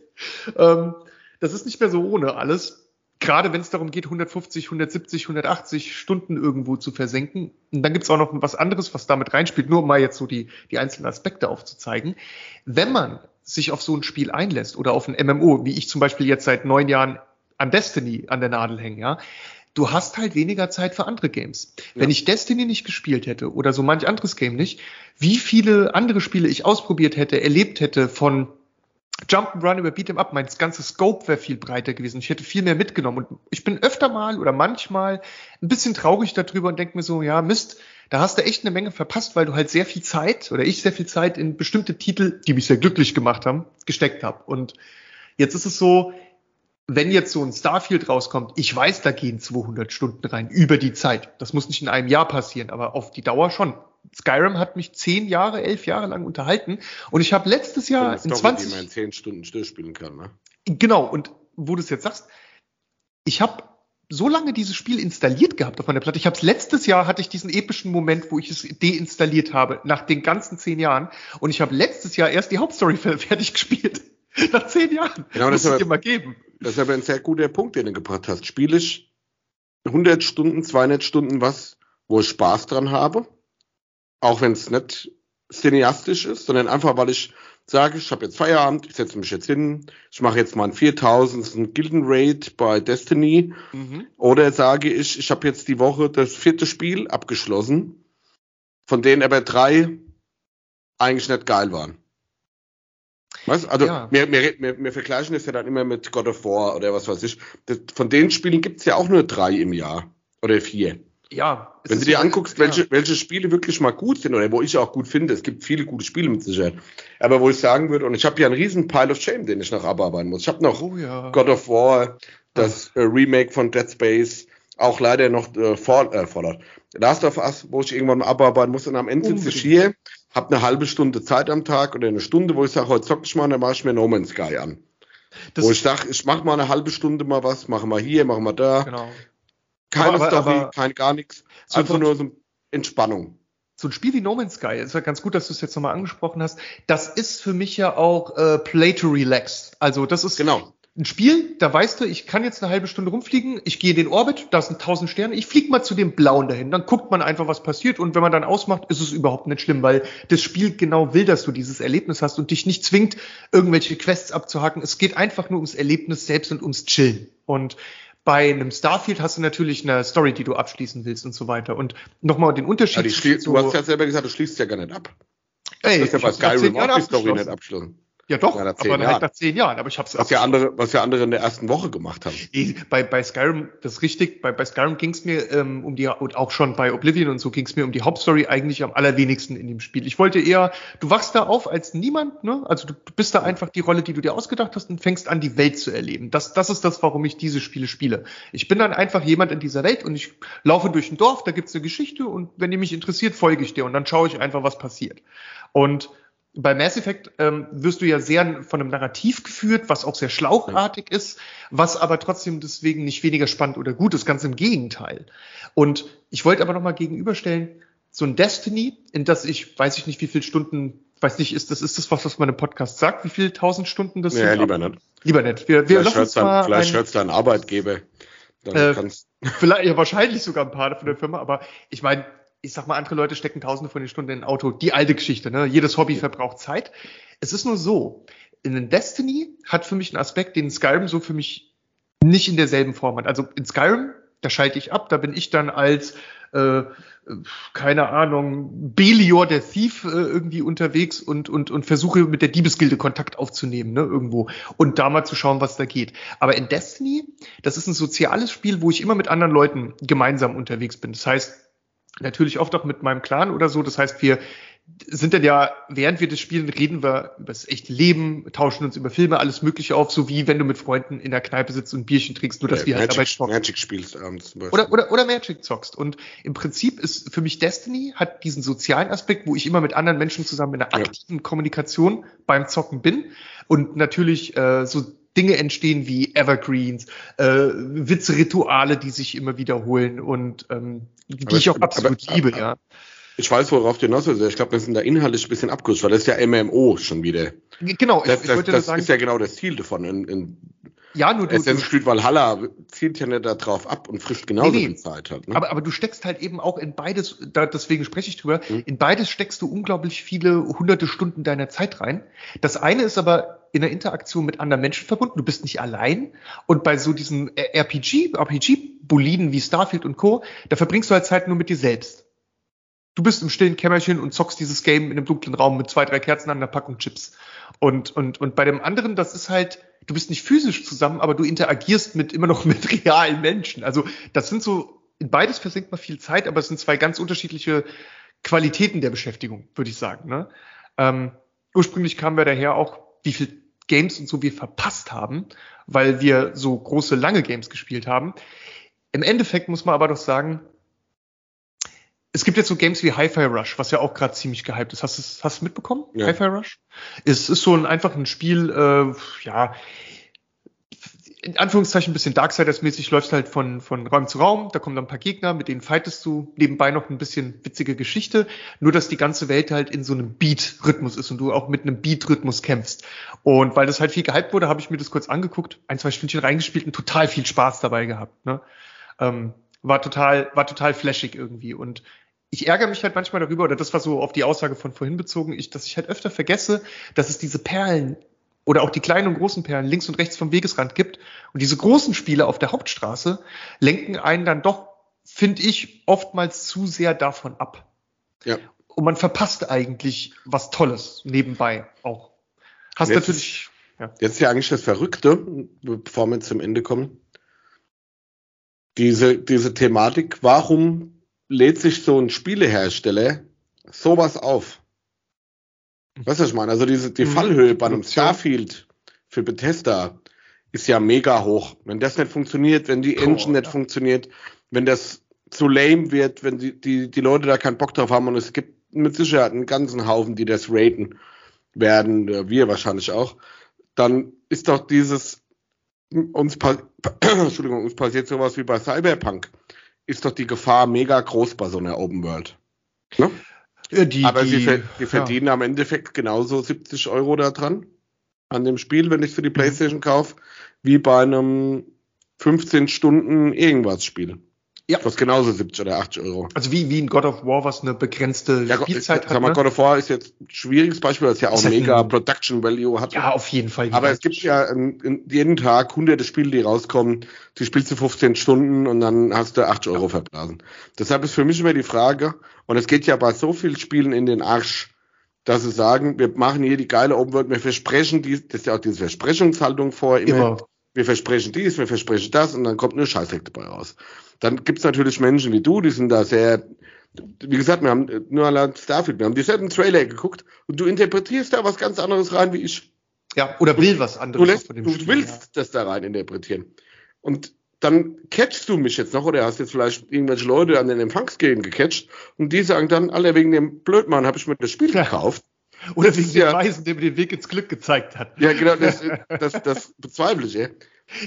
Ähm, das ist nicht mehr so ohne alles gerade wenn es darum geht, 150, 170, 180 Stunden irgendwo zu versenken. Und dann gibt's auch noch was anderes, was damit reinspielt, nur um mal jetzt so die, die einzelnen Aspekte aufzuzeigen. Wenn man sich auf so ein Spiel einlässt oder auf ein MMO, wie ich zum Beispiel jetzt seit neun Jahren an Destiny an der Nadel hänge, ja, du hast halt weniger Zeit für andere Games. Ja. Wenn ich Destiny nicht gespielt hätte oder so manch anderes Game nicht, wie viele andere Spiele ich ausprobiert hätte, erlebt hätte von Jump'n'Run über Beat'em Up, mein ganzes Scope wäre viel breiter gewesen. Ich hätte viel mehr mitgenommen. Und ich bin öfter mal oder manchmal ein bisschen traurig darüber und denke mir so, ja, Mist, da hast du echt eine Menge verpasst, weil du halt sehr viel Zeit oder ich sehr viel Zeit in bestimmte Titel, die mich sehr glücklich gemacht haben, gesteckt habe. Und jetzt ist es so, wenn jetzt so ein Starfield rauskommt, ich weiß, da gehen 200 Stunden rein über die Zeit. Das muss nicht in einem Jahr passieren, aber auf die Dauer schon. Skyrim hat mich zehn Jahre, elf Jahre lang unterhalten und ich habe letztes Jahr in Story, 20 die man in zehn Stunden durchspielen kann, ne? Genau und wo du es jetzt sagst, ich habe so lange dieses Spiel installiert gehabt auf meiner Platte. Ich habe es letztes Jahr hatte ich diesen epischen Moment, wo ich es deinstalliert habe nach den ganzen zehn Jahren und ich habe letztes Jahr erst die Hauptstory fertig gespielt. Nach zehn Jahren. Genau, das muss ich dir mal geben. Das ist aber ein sehr guter Punkt, den du gebracht hast. Spiele ich 100 Stunden, 200 Stunden was, wo ich Spaß dran habe, auch wenn es nicht cineastisch ist, sondern einfach, weil ich sage, ich habe jetzt Feierabend, ich setze mich jetzt hin, ich mache jetzt mal einen 4000. Gilden Raid bei Destiny mhm. oder sage ich, ich habe jetzt die Woche das vierte Spiel abgeschlossen, von denen aber drei eigentlich nicht geil waren. Was? Also ja. wir, wir, wir, wir vergleichen das ja dann immer mit God of War oder was weiß ich. Das, von den Spielen gibt es ja auch nur drei im Jahr oder vier. Ja. Wenn du dir anguckst, ja. welche, welche Spiele wirklich mal gut sind oder wo ich auch gut finde, es gibt viele gute Spiele mit Sicherheit. Aber wo ich sagen würde, und ich habe ja einen riesen Pile of Shame, den ich noch abarbeiten muss. Ich habe noch oh, ja. God of War, das äh, Remake von Dead Space, auch leider noch äh, Fall, äh, Fallout. Last of Us, wo ich irgendwann abarbeiten muss und am Ende sitze ich hier habe eine halbe Stunde Zeit am Tag oder eine Stunde, wo ich sage, heute zock ich mal, dann mache ich mir No Man's Sky an. Das wo ich sage, ich mache mal eine halbe Stunde mal was, mache mal hier, mache mal da. Genau. Keine aber, Story, aber, kein gar nichts. Einfach nur so Entspannung. So ein Spiel wie No Man's Sky, ist ja ganz gut, dass du es jetzt nochmal angesprochen hast. Das ist für mich ja auch äh, Play to Relax. Also das ist genau ein Spiel, da weißt du, ich kann jetzt eine halbe Stunde rumfliegen, ich gehe in den Orbit, da sind tausend Sterne, ich fliege mal zu dem Blauen dahin, dann guckt man einfach, was passiert und wenn man dann ausmacht, ist es überhaupt nicht schlimm, weil das Spiel genau will, dass du dieses Erlebnis hast und dich nicht zwingt, irgendwelche Quests abzuhaken. Es geht einfach nur ums Erlebnis selbst und ums Chillen. Und bei einem Starfield hast du natürlich eine Story, die du abschließen willst und so weiter. Und nochmal den Unterschied. Ja, du hast ja selber gesagt, du schließt ja gar nicht ab. Ey, das ist ja bei Skyrim auch die Story nicht abschließen. Ja doch, ja, aber Jahren. halt nach zehn Jahren. Aber ich hab's was ja andere, was ja andere in der ersten Woche gemacht haben. Bei, bei Skyrim, das ist richtig, bei, bei Skyrim ging's mir ähm, um die, und auch schon bei Oblivion und so ging's mir um die Hauptstory eigentlich am allerwenigsten in dem Spiel. Ich wollte eher, du wachst da auf als niemand, ne? Also du, du bist da einfach die Rolle, die du dir ausgedacht hast und fängst an, die Welt zu erleben. Das, das ist das, warum ich diese Spiele spiele. Ich bin dann einfach jemand in dieser Welt und ich laufe durch ein Dorf, da gibt's eine Geschichte und wenn die mich interessiert, folge ich dir und dann schaue ich einfach, was passiert. Und bei Mass Effect ähm, wirst du ja sehr von einem Narrativ geführt, was auch sehr schlauchartig ist, was aber trotzdem deswegen nicht weniger spannend oder gut ist, ganz im Gegenteil. Und ich wollte aber nochmal gegenüberstellen, so ein Destiny, in das ich, weiß ich nicht, wie viele Stunden, weiß nicht, ist das, ist das was, was man im Podcast sagt, wie viele tausend Stunden das ja, sind? lieber nicht. Lieber nicht. Wir, wir vielleicht hört dann, vielleicht hört's dann Arbeitgeber. Dann äh, vielleicht, ja, wahrscheinlich sogar ein paar von der Firma, aber ich meine, ich sag mal, andere Leute stecken tausende von den Stunden in ein Auto. Die alte Geschichte, ne? Jedes Hobby verbraucht Zeit. Es ist nur so, in Destiny hat für mich einen Aspekt, den Skyrim so für mich nicht in derselben Form hat. Also in Skyrim, da schalte ich ab, da bin ich dann als, äh, keine Ahnung, Belior der Thief äh, irgendwie unterwegs und, und, und versuche mit der Diebesgilde Kontakt aufzunehmen, ne, irgendwo. Und da mal zu schauen, was da geht. Aber in Destiny, das ist ein soziales Spiel, wo ich immer mit anderen Leuten gemeinsam unterwegs bin. Das heißt, natürlich oft auch mit meinem Clan oder so. Das heißt, wir sind dann ja, während wir das spielen, reden wir über das echte Leben, tauschen uns über Filme, alles Mögliche auf, so wie wenn du mit Freunden in der Kneipe sitzt und ein Bierchen trinkst, nur dass ja, wir halt dabei zocken. Magic spielst abends zum Beispiel. Oder, oder, oder Magic zockst. Und im Prinzip ist für mich Destiny hat diesen sozialen Aspekt, wo ich immer mit anderen Menschen zusammen in einer aktiven ja. Kommunikation beim Zocken bin und natürlich äh, so Dinge entstehen wie Evergreens, äh, Witzrituale, die sich immer wiederholen und ähm, die aber ich auch absolut aber, liebe, ja. Ich weiß, worauf du hinaus willst. Ich glaube, wir sind da inhaltlich ein bisschen abgerutscht, weil das ist ja MMO schon wieder. Genau, das, ich, ich das, das sagen, ist ja genau das Ziel davon. In, in ja, nur du. Assassin's Creed Valhalla zielt ja nicht darauf ab und frisst genauso nee, nee. viel Zeit halt. Ne? Aber, aber du steckst halt eben auch in beides, da, deswegen spreche ich drüber, mhm. in beides steckst du unglaublich viele hunderte Stunden deiner Zeit rein. Das eine ist aber in der Interaktion mit anderen Menschen verbunden. Du bist nicht allein. Und bei so diesen RPG, RPG-Boliden wie Starfield und Co., da verbringst du halt Zeit nur mit dir selbst. Du bist im stillen Kämmerchen und zockst dieses Game in einem dunklen Raum mit zwei, drei Kerzen an einer Packung Chips. Und, und, und bei dem anderen, das ist halt, du bist nicht physisch zusammen, aber du interagierst mit immer noch mit realen Menschen. Also das sind so, in beides versinkt man viel Zeit, aber es sind zwei ganz unterschiedliche Qualitäten der Beschäftigung, würde ich sagen. Ne? Ähm, ursprünglich kamen wir daher auch, wie viel Games und so wir verpasst haben, weil wir so große, lange Games gespielt haben. Im Endeffekt muss man aber doch sagen, es gibt jetzt so Games wie Hi-Fi Rush, was ja auch gerade ziemlich gehypt ist. Hast du es mitbekommen? Ja. Hi-Fi Rush? Es ist so ein einfach ein Spiel, äh, ja, in Anführungszeichen ein bisschen Darksiders-mäßig läufst halt von, von Raum zu Raum, da kommen dann ein paar Gegner, mit denen fightest du, nebenbei noch ein bisschen witzige Geschichte, nur dass die ganze Welt halt in so einem Beat-Rhythmus ist und du auch mit einem Beat-Rhythmus kämpfst. Und weil das halt viel gehypt wurde, habe ich mir das kurz angeguckt, ein, zwei Stündchen reingespielt und total viel Spaß dabei gehabt. Ne? Ähm, war total, war total flashig irgendwie. Und ich ärgere mich halt manchmal darüber, oder das war so auf die Aussage von vorhin bezogen, ich, dass ich halt öfter vergesse, dass es diese Perlen oder auch die kleinen und großen Perlen links und rechts vom Wegesrand gibt. Und diese großen Spiele auf der Hauptstraße lenken einen dann doch, finde ich, oftmals zu sehr davon ab. Ja. Und man verpasst eigentlich was Tolles nebenbei auch. Hast jetzt natürlich. Ja. Jetzt ist ja eigentlich das Verrückte, bevor wir zum Ende kommen. Diese, diese Thematik, warum lädt sich so ein Spielehersteller sowas auf? Weißt du, was ich meine? Also diese, die mhm. Fallhöhe bei einem Starfield für Bethesda ist ja mega hoch. Wenn das nicht funktioniert, wenn die Engine oh, nicht ja. funktioniert, wenn das zu lame wird, wenn die, die, die Leute da keinen Bock drauf haben und es gibt mit Sicherheit einen ganzen Haufen, die das raten werden, äh, wir wahrscheinlich auch, dann ist doch dieses uns, Entschuldigung, uns passiert sowas wie bei Cyberpunk, ist doch die Gefahr mega groß bei so einer Open World. Ne? Ja, die, Aber die, sie, die verdienen ja. am Endeffekt genauso 70 Euro da dran an dem Spiel, wenn ich für die mhm. Playstation kaufe, wie bei einem 15 Stunden irgendwas Spiel. Ja. Kostet genauso 70 oder 80 Euro. Also wie, wie in God of War, was eine begrenzte ja, Spielzeit hat. Sag mal, ne? God of War ist jetzt ein schwieriges Beispiel, weil es ja auch mega ein, Production Value hat. Ja, auf jeden Fall. Aber es gibt ja in, in jeden Tag hunderte Spiele, die rauskommen. Die spielst du 15 Stunden und dann hast du 8 Euro verblasen. Deshalb ist für mich immer die Frage, und es geht ja bei so vielen Spielen in den Arsch, dass sie sagen, wir machen hier die geile Open World, wir versprechen dies, das ist ja auch diese Versprechungshaltung vor, immer, immer. Wir versprechen dies, wir versprechen das und dann kommt nur Scheißdreck dabei raus. Dann gibt's natürlich Menschen wie du, die sind da sehr, wie gesagt, wir haben nur allein Starfield, wir haben dieselben Trailer geguckt und du interpretierst da was ganz anderes rein wie ich. Ja, oder will was anderes. Du, lässt, du Spiel, willst ja. das da rein interpretieren. Und dann catchst du mich jetzt noch oder hast jetzt vielleicht irgendwelche Leute an den Empfangsgeräten gecatcht und die sagen dann, alle wegen dem Blödmann habe ich mir das Spiel gekauft. Oder wegen dem ja, Weisen, der mir den Weg ins Glück gezeigt hat. Ja, genau, das, das, das bezweifle ich, ey.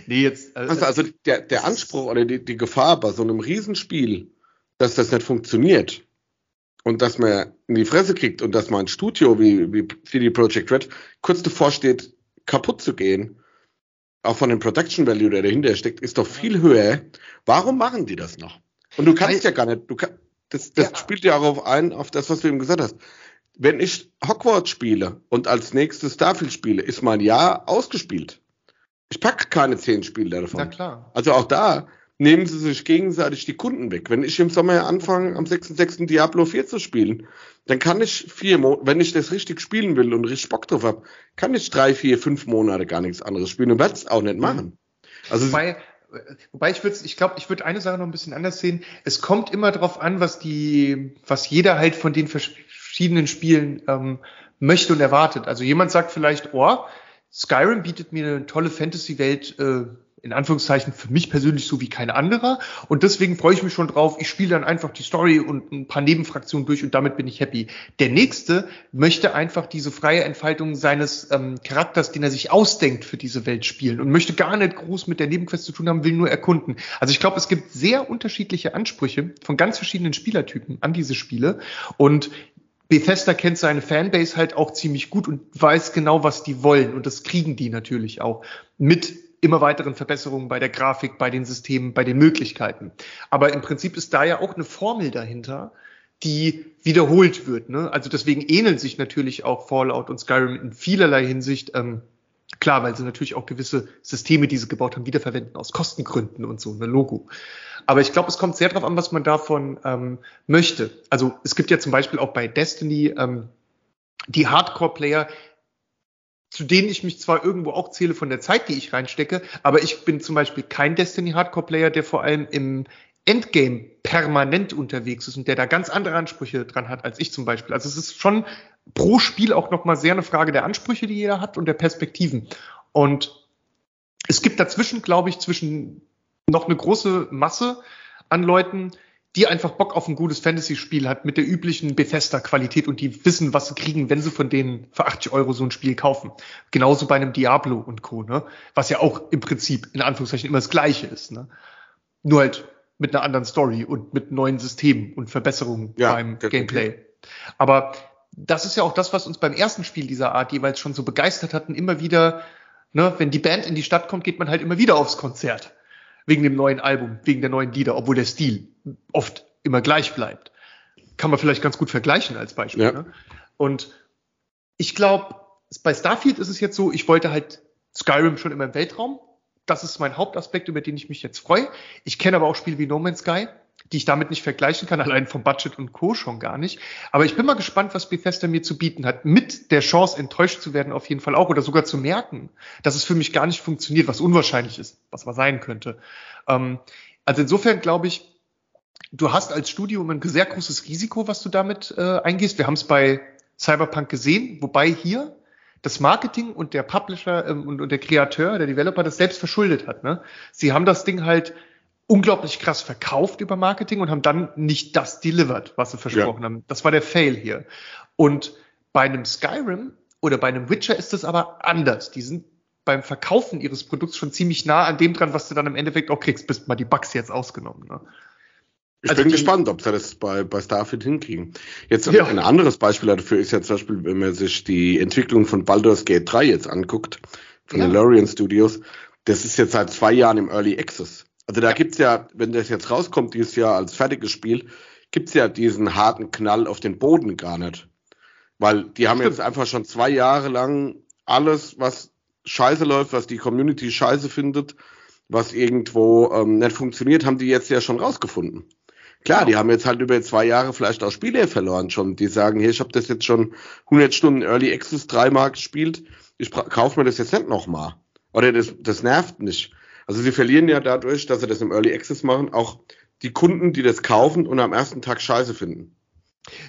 Nee, jetzt. Äh, also, also der, der Anspruch oder die, die Gefahr bei so einem Riesenspiel, dass das nicht funktioniert und dass man in die Fresse kriegt und dass man ein Studio wie, wie CD Projekt Red kurz davor steht, kaputt zu gehen, auch von dem Production Value, der dahinter steckt, ist doch viel höher. Warum machen die das noch? Und du kannst ja gar nicht, du kann, das, das ja. spielt ja auch auf ein, auf das, was du eben gesagt hast. Wenn ich Hogwarts spiele und als nächstes Starfield spiele, ist mein Jahr ausgespielt. Ich packe keine zehn Spiele davon. Na klar. Also auch da nehmen sie sich gegenseitig die Kunden weg. Wenn ich im Sommer anfange, am 6.6. Diablo 4 zu spielen, dann kann ich vier Monate, wenn ich das richtig spielen will und richtig Bock drauf habe, kann ich drei, vier, fünf Monate gar nichts anderes spielen und werde es auch nicht machen. Also wobei, wobei ich würde, ich glaube, ich würde eine Sache noch ein bisschen anders sehen. Es kommt immer darauf an, was die, was jeder halt von den verschiedenen Spielen ähm, möchte und erwartet. Also jemand sagt vielleicht, oh, Skyrim bietet mir eine tolle Fantasy-Welt äh, in Anführungszeichen für mich persönlich so wie kein anderer. Und deswegen freue ich mich schon drauf. Ich spiele dann einfach die Story und ein paar Nebenfraktionen durch und damit bin ich happy. Der nächste möchte einfach diese freie Entfaltung seines ähm, Charakters, den er sich ausdenkt, für diese Welt spielen und möchte gar nicht groß mit der Nebenquest zu tun haben, will nur erkunden. Also ich glaube, es gibt sehr unterschiedliche Ansprüche von ganz verschiedenen Spielertypen an diese Spiele. Und Bethesda kennt seine Fanbase halt auch ziemlich gut und weiß genau, was die wollen. Und das kriegen die natürlich auch mit immer weiteren Verbesserungen bei der Grafik, bei den Systemen, bei den Möglichkeiten. Aber im Prinzip ist da ja auch eine Formel dahinter, die wiederholt wird. Ne? Also deswegen ähneln sich natürlich auch Fallout und Skyrim in vielerlei Hinsicht. Ähm, klar, weil sie natürlich auch gewisse Systeme, die sie gebaut haben, wiederverwenden aus Kostengründen und so, ne Logo. Aber ich glaube, es kommt sehr darauf an, was man davon ähm, möchte. Also es gibt ja zum Beispiel auch bei Destiny ähm, die Hardcore-Player, zu denen ich mich zwar irgendwo auch zähle von der Zeit, die ich reinstecke, aber ich bin zum Beispiel kein Destiny Hardcore Player, der vor allem im Endgame permanent unterwegs ist und der da ganz andere Ansprüche dran hat als ich zum Beispiel. Also es ist schon pro Spiel auch nochmal sehr eine Frage der Ansprüche, die jeder hat und der Perspektiven. Und es gibt dazwischen, glaube ich, zwischen noch eine große Masse an Leuten, die einfach Bock auf ein gutes Fantasy-Spiel hat mit der üblichen Bethesda-Qualität und die wissen, was sie kriegen, wenn sie von denen für 80 Euro so ein Spiel kaufen. Genauso bei einem Diablo und Co., ne? Was ja auch im Prinzip in Anführungszeichen immer das Gleiche ist, ne? Nur halt mit einer anderen Story und mit neuen Systemen und Verbesserungen ja, beim Gameplay. Aber das ist ja auch das, was uns beim ersten Spiel dieser Art jeweils schon so begeistert hatten, immer wieder, ne, wenn die Band in die Stadt kommt, geht man halt immer wieder aufs Konzert wegen dem neuen Album, wegen der neuen Lieder, obwohl der Stil oft immer gleich bleibt. Kann man vielleicht ganz gut vergleichen als Beispiel. Ja. Ne? Und ich glaube, bei Starfield ist es jetzt so, ich wollte halt Skyrim schon immer im Weltraum. Das ist mein Hauptaspekt, über den ich mich jetzt freue. Ich kenne aber auch Spiele wie No Man's Sky die ich damit nicht vergleichen kann, allein vom Budget und Co. schon gar nicht. Aber ich bin mal gespannt, was Bethesda mir zu bieten hat, mit der Chance enttäuscht zu werden auf jeden Fall auch oder sogar zu merken, dass es für mich gar nicht funktioniert, was unwahrscheinlich ist, was aber sein könnte. Ähm, also insofern glaube ich, du hast als Studio ein sehr großes Risiko, was du damit äh, eingehst. Wir haben es bei Cyberpunk gesehen, wobei hier das Marketing und der Publisher ähm, und, und der Kreateur, der Developer das selbst verschuldet hat. Ne? Sie haben das Ding halt unglaublich krass verkauft über Marketing und haben dann nicht das delivered, was sie versprochen ja. haben. Das war der Fail hier. Und bei einem Skyrim oder bei einem Witcher ist es aber anders. Die sind beim Verkaufen ihres Produkts schon ziemlich nah an dem dran, was du dann im Endeffekt auch kriegst, bis mal die Bugs jetzt ausgenommen. Ne? Ich also bin gespannt, ob sie das bei, bei Starfield hinkriegen. Jetzt ja. ein anderes Beispiel dafür ist ja zum Beispiel, wenn man sich die Entwicklung von Baldur's Gate 3 jetzt anguckt, von ja. den Lorien Studios, das ist jetzt seit zwei Jahren im Early Access. Also da gibt's ja, wenn das jetzt rauskommt dieses Jahr als fertiges Spiel, gibt's ja diesen harten Knall auf den Boden gar nicht. Weil die haben Stimmt. jetzt einfach schon zwei Jahre lang alles, was scheiße läuft, was die Community scheiße findet, was irgendwo ähm, nicht funktioniert, haben die jetzt ja schon rausgefunden. Klar, genau. die haben jetzt halt über zwei Jahre vielleicht auch Spiele verloren schon. Die sagen, hier, ich habe das jetzt schon 100 Stunden Early Access dreimal gespielt, ich kaufe mir das jetzt nicht nochmal. Oder das, das nervt nicht. Also sie verlieren ja dadurch, dass sie das im Early Access machen, auch die Kunden, die das kaufen und am ersten Tag scheiße finden.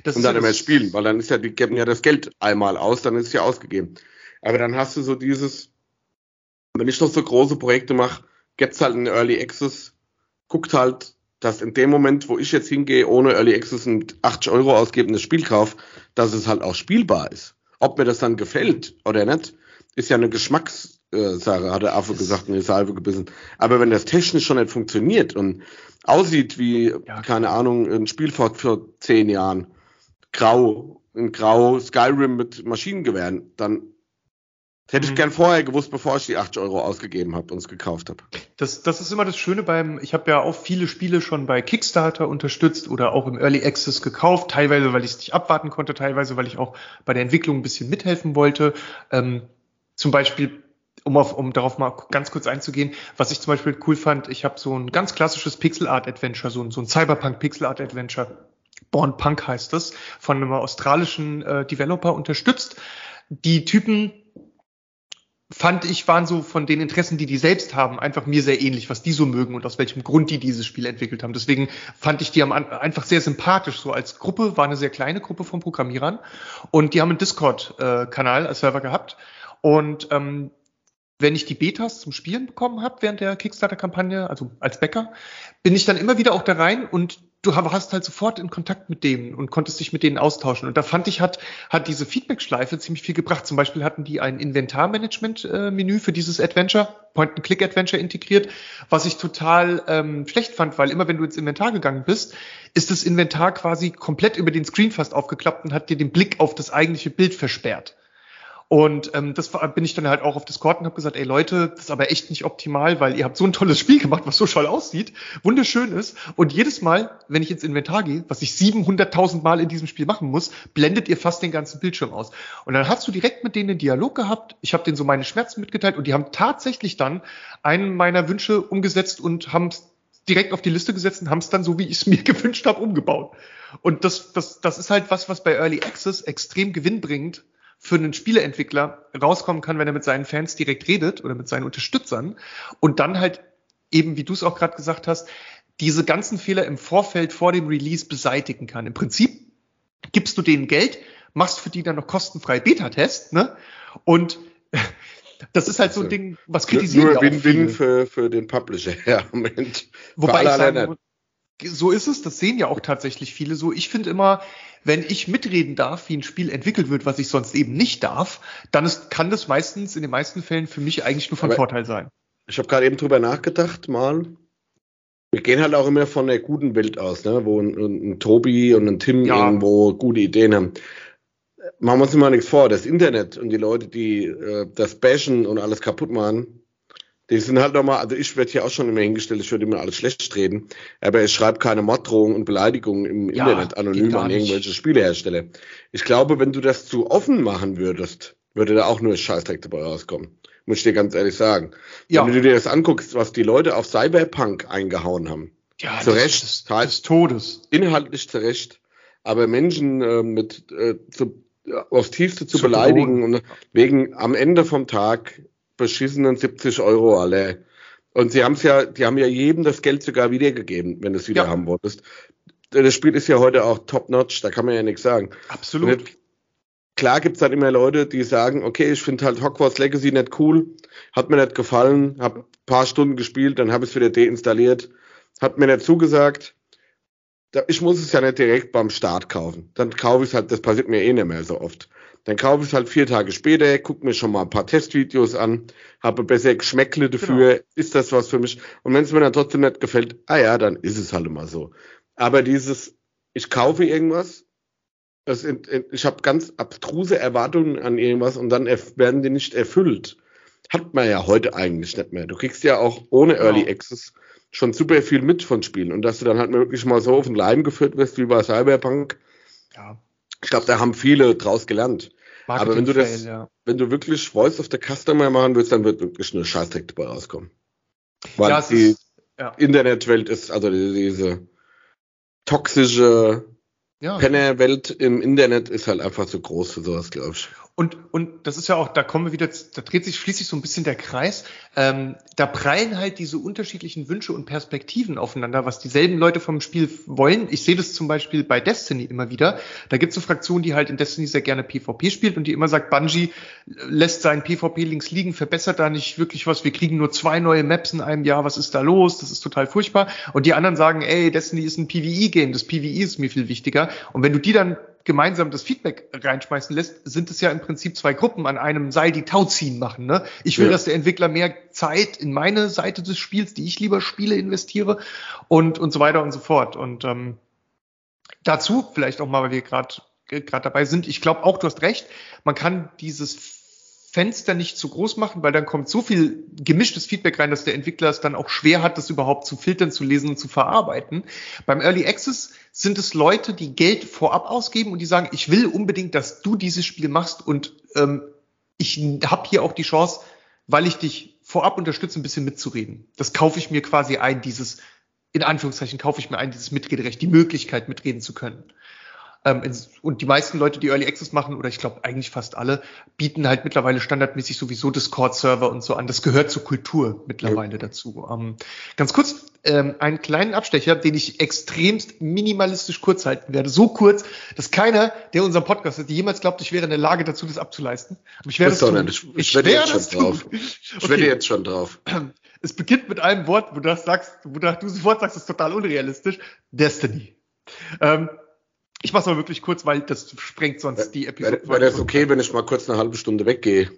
Das und dann immer spielen, weil dann ist ja, die geben ja das Geld einmal aus, dann ist es ja ausgegeben. Aber dann hast du so dieses, wenn ich noch so große Projekte mache, gibt's halt einen Early Access, guckt halt, dass in dem Moment, wo ich jetzt hingehe, ohne Early Access und 80 Euro ausgebe und das Spiel kaufe, dass es halt auch spielbar ist. Ob mir das dann gefällt oder nicht, ist ja eine Geschmackssache, hat der Affe gesagt, eine Salve gebissen. Aber wenn das technisch schon nicht funktioniert und aussieht wie, ja. keine Ahnung, ein Spiel vor, vor zehn Jahren, grau, ein grau Skyrim mit Maschinengewehren, dann hätte ich mhm. gern vorher gewusst, bevor ich die 80 Euro ausgegeben habe und es gekauft habe. Das, das ist immer das Schöne beim, ich habe ja auch viele Spiele schon bei Kickstarter unterstützt oder auch im Early Access gekauft, teilweise, weil ich es nicht abwarten konnte, teilweise, weil ich auch bei der Entwicklung ein bisschen mithelfen wollte. Ähm, zum Beispiel, um, auf, um darauf mal ganz kurz einzugehen, was ich zum Beispiel cool fand, ich habe so ein ganz klassisches Pixel Art Adventure, so ein, so ein Cyberpunk Pixel Art Adventure. Born Punk heißt das, von einem australischen äh, Developer unterstützt. Die Typen fand ich, waren so von den Interessen, die die selbst haben, einfach mir sehr ähnlich, was die so mögen und aus welchem Grund die dieses Spiel entwickelt haben. Deswegen fand ich die am, einfach sehr sympathisch. So als Gruppe war eine sehr kleine Gruppe von Programmierern und die haben einen Discord-Kanal äh, als Server gehabt und ähm, wenn ich die Betas zum Spielen bekommen habe während der Kickstarter-Kampagne, also als Bäcker, bin ich dann immer wieder auch da rein und du hast halt sofort in Kontakt mit denen und konntest dich mit denen austauschen. Und da fand ich, hat, hat diese Feedback-Schleife ziemlich viel gebracht. Zum Beispiel hatten die ein Inventarmanagement-Menü für dieses Adventure, Point-and-Click-Adventure integriert, was ich total ähm, schlecht fand, weil immer wenn du ins Inventar gegangen bist, ist das Inventar quasi komplett über den Screen fast aufgeklappt und hat dir den Blick auf das eigentliche Bild versperrt. Und ähm, das war, bin ich dann halt auch auf Discord und habe gesagt, ey Leute, das ist aber echt nicht optimal, weil ihr habt so ein tolles Spiel gemacht, was so toll aussieht, wunderschön ist. Und jedes Mal, wenn ich ins Inventar gehe, was ich 700.000 Mal in diesem Spiel machen muss, blendet ihr fast den ganzen Bildschirm aus. Und dann hast du direkt mit denen einen Dialog gehabt. Ich habe denen so meine Schmerzen mitgeteilt und die haben tatsächlich dann einen meiner Wünsche umgesetzt und haben direkt auf die Liste gesetzt und haben es dann so, wie ich es mir gewünscht habe, umgebaut. Und das, das, das ist halt was, was bei Early Access extrem gewinnbringend für einen Spieleentwickler rauskommen kann, wenn er mit seinen Fans direkt redet oder mit seinen Unterstützern und dann halt eben, wie du es auch gerade gesagt hast, diese ganzen Fehler im Vorfeld vor dem Release beseitigen kann. Im Prinzip gibst du denen Geld, machst für die dann noch kostenfrei Beta-Test, ne? Und das ist halt so ein Ding, was kritisiert Nur Win-Win für, für den Publisher, ja, Moment. Wobei ich sagen, so ist es, das sehen ja auch tatsächlich viele so. Ich finde immer, wenn ich mitreden darf, wie ein Spiel entwickelt wird, was ich sonst eben nicht darf, dann ist, kann das meistens in den meisten Fällen für mich eigentlich nur von Aber Vorteil sein. Ich habe gerade eben drüber nachgedacht, mal. Wir gehen halt auch immer von der guten Welt aus, ne? wo ein, ein Tobi und ein Tim ja. irgendwo gute Ideen haben. Machen wir uns immer nichts vor. Das Internet und die Leute, die äh, das bashen und alles kaputt machen, die sind halt nochmal, also ich werde hier auch schon immer hingestellt, ich würde immer alles schlecht reden, aber ich schreibe keine Morddrohungen und Beleidigungen im ja, Internet anonym an irgendwelche Spielehersteller. Ich glaube, wenn du das zu offen machen würdest, würde da auch nur Scheißdreck dabei rauskommen. Muss ich dir ganz ehrlich sagen. Ja. Wenn du dir das anguckst, was die Leute auf Cyberpunk eingehauen haben. Ja, zu Recht. Des, des Todes. Inhaltlich zu Recht. Aber Menschen äh, mit äh, zu, aufs Tiefste zu, zu beleidigen drohen. und wegen am Ende vom Tag beschissenen 70 Euro alle. Und sie haben es ja, die haben ja jedem das Geld sogar wiedergegeben, wenn du es wieder ja. haben wolltest. Das Spiel ist ja heute auch top-notch, da kann man ja nichts sagen. Absolut. Und klar gibt's dann immer Leute, die sagen, okay, ich finde halt Hogwarts Legacy nicht cool, hat mir nicht gefallen, hab paar Stunden gespielt, dann habe ich es wieder deinstalliert, hat mir nicht zugesagt. Ich muss es ja nicht direkt beim Start kaufen. Dann kaufe ich es halt, das passiert mir eh nicht mehr so oft. Dann kaufe ich es halt vier Tage später, gucke mir schon mal ein paar Testvideos an, habe besser Geschmäckle dafür, genau. ist das was für mich? Und wenn es mir dann trotzdem nicht gefällt, ah ja, dann ist es halt immer so. Aber dieses, ich kaufe irgendwas, das, ich habe ganz abstruse Erwartungen an irgendwas und dann werden die nicht erfüllt. Hat man ja heute eigentlich nicht mehr. Du kriegst ja auch ohne genau. Early Access schon super viel mit von Spielen und dass du dann halt wirklich mal so auf den Leim geführt wirst wie bei Cyberpunk. Ja. Ich glaube, da haben viele draus gelernt. Aber wenn du das, ja. wenn du wirklich Voice of the Customer machen willst, dann wird wirklich eine Scheißdreck dabei rauskommen. Weil ja, die ist, ja. Internetwelt ist, also diese toxische ja. Penner-Welt im Internet ist halt einfach zu groß für sowas, glaube ich. Und, und das ist ja auch, da kommen wir wieder, da dreht sich schließlich so ein bisschen der Kreis. Ähm, da prallen halt diese unterschiedlichen Wünsche und Perspektiven aufeinander, was dieselben Leute vom Spiel wollen. Ich sehe das zum Beispiel bei Destiny immer wieder. Da gibt es so Fraktionen, die halt in Destiny sehr gerne PvP spielt und die immer sagt, Bungie lässt seinen PvP links liegen, verbessert da nicht wirklich was. Wir kriegen nur zwei neue Maps in einem Jahr. Was ist da los? Das ist total furchtbar. Und die anderen sagen, ey, Destiny ist ein PvE-Game. Das PvE ist mir viel wichtiger. Und wenn du die dann gemeinsam das Feedback reinschmeißen lässt, sind es ja im Prinzip zwei Gruppen an einem Seil, die Tauziehen machen. Ne? Ich will, ja. dass der Entwickler mehr Zeit in meine Seite des Spiels, die ich lieber spiele, investiere und, und so weiter und so fort. Und ähm, dazu vielleicht auch mal, weil wir gerade gerade dabei sind, ich glaube auch, du hast recht, man kann dieses Fenster nicht zu groß machen, weil dann kommt so viel gemischtes Feedback rein, dass der Entwickler es dann auch schwer hat, das überhaupt zu filtern, zu lesen und zu verarbeiten. Beim Early Access sind es Leute, die Geld vorab ausgeben und die sagen, ich will unbedingt, dass du dieses Spiel machst und ähm, ich habe hier auch die Chance, weil ich dich vorab unterstütze, ein bisschen mitzureden. Das kaufe ich mir quasi ein, dieses, in Anführungszeichen kaufe ich mir ein, dieses Mitrederecht, die Möglichkeit mitreden zu können. Ähm, und die meisten Leute, die Early Access machen, oder ich glaube eigentlich fast alle, bieten halt mittlerweile standardmäßig sowieso Discord-Server und so an. Das gehört zur Kultur mittlerweile ja. dazu. Ähm, ganz kurz, ähm, einen kleinen Abstecher, den ich extremst minimalistisch kurz halten werde. So kurz, dass keiner, der unseren Podcast hat, jemals glaubt, ich wäre in der Lage dazu, das abzuleisten. Aber ich werde es tun. Ich, ich, ich werde jetzt schon tun. drauf. Ich okay. werde jetzt schon drauf. Es beginnt mit einem Wort, wo du das sagst, wo du sofort sagst, das ist total unrealistisch. Destiny. Ähm, ich mach's mal wirklich kurz, weil das sprengt sonst die Episode. Wäre das okay, wenn ich mal kurz eine halbe Stunde weggehe?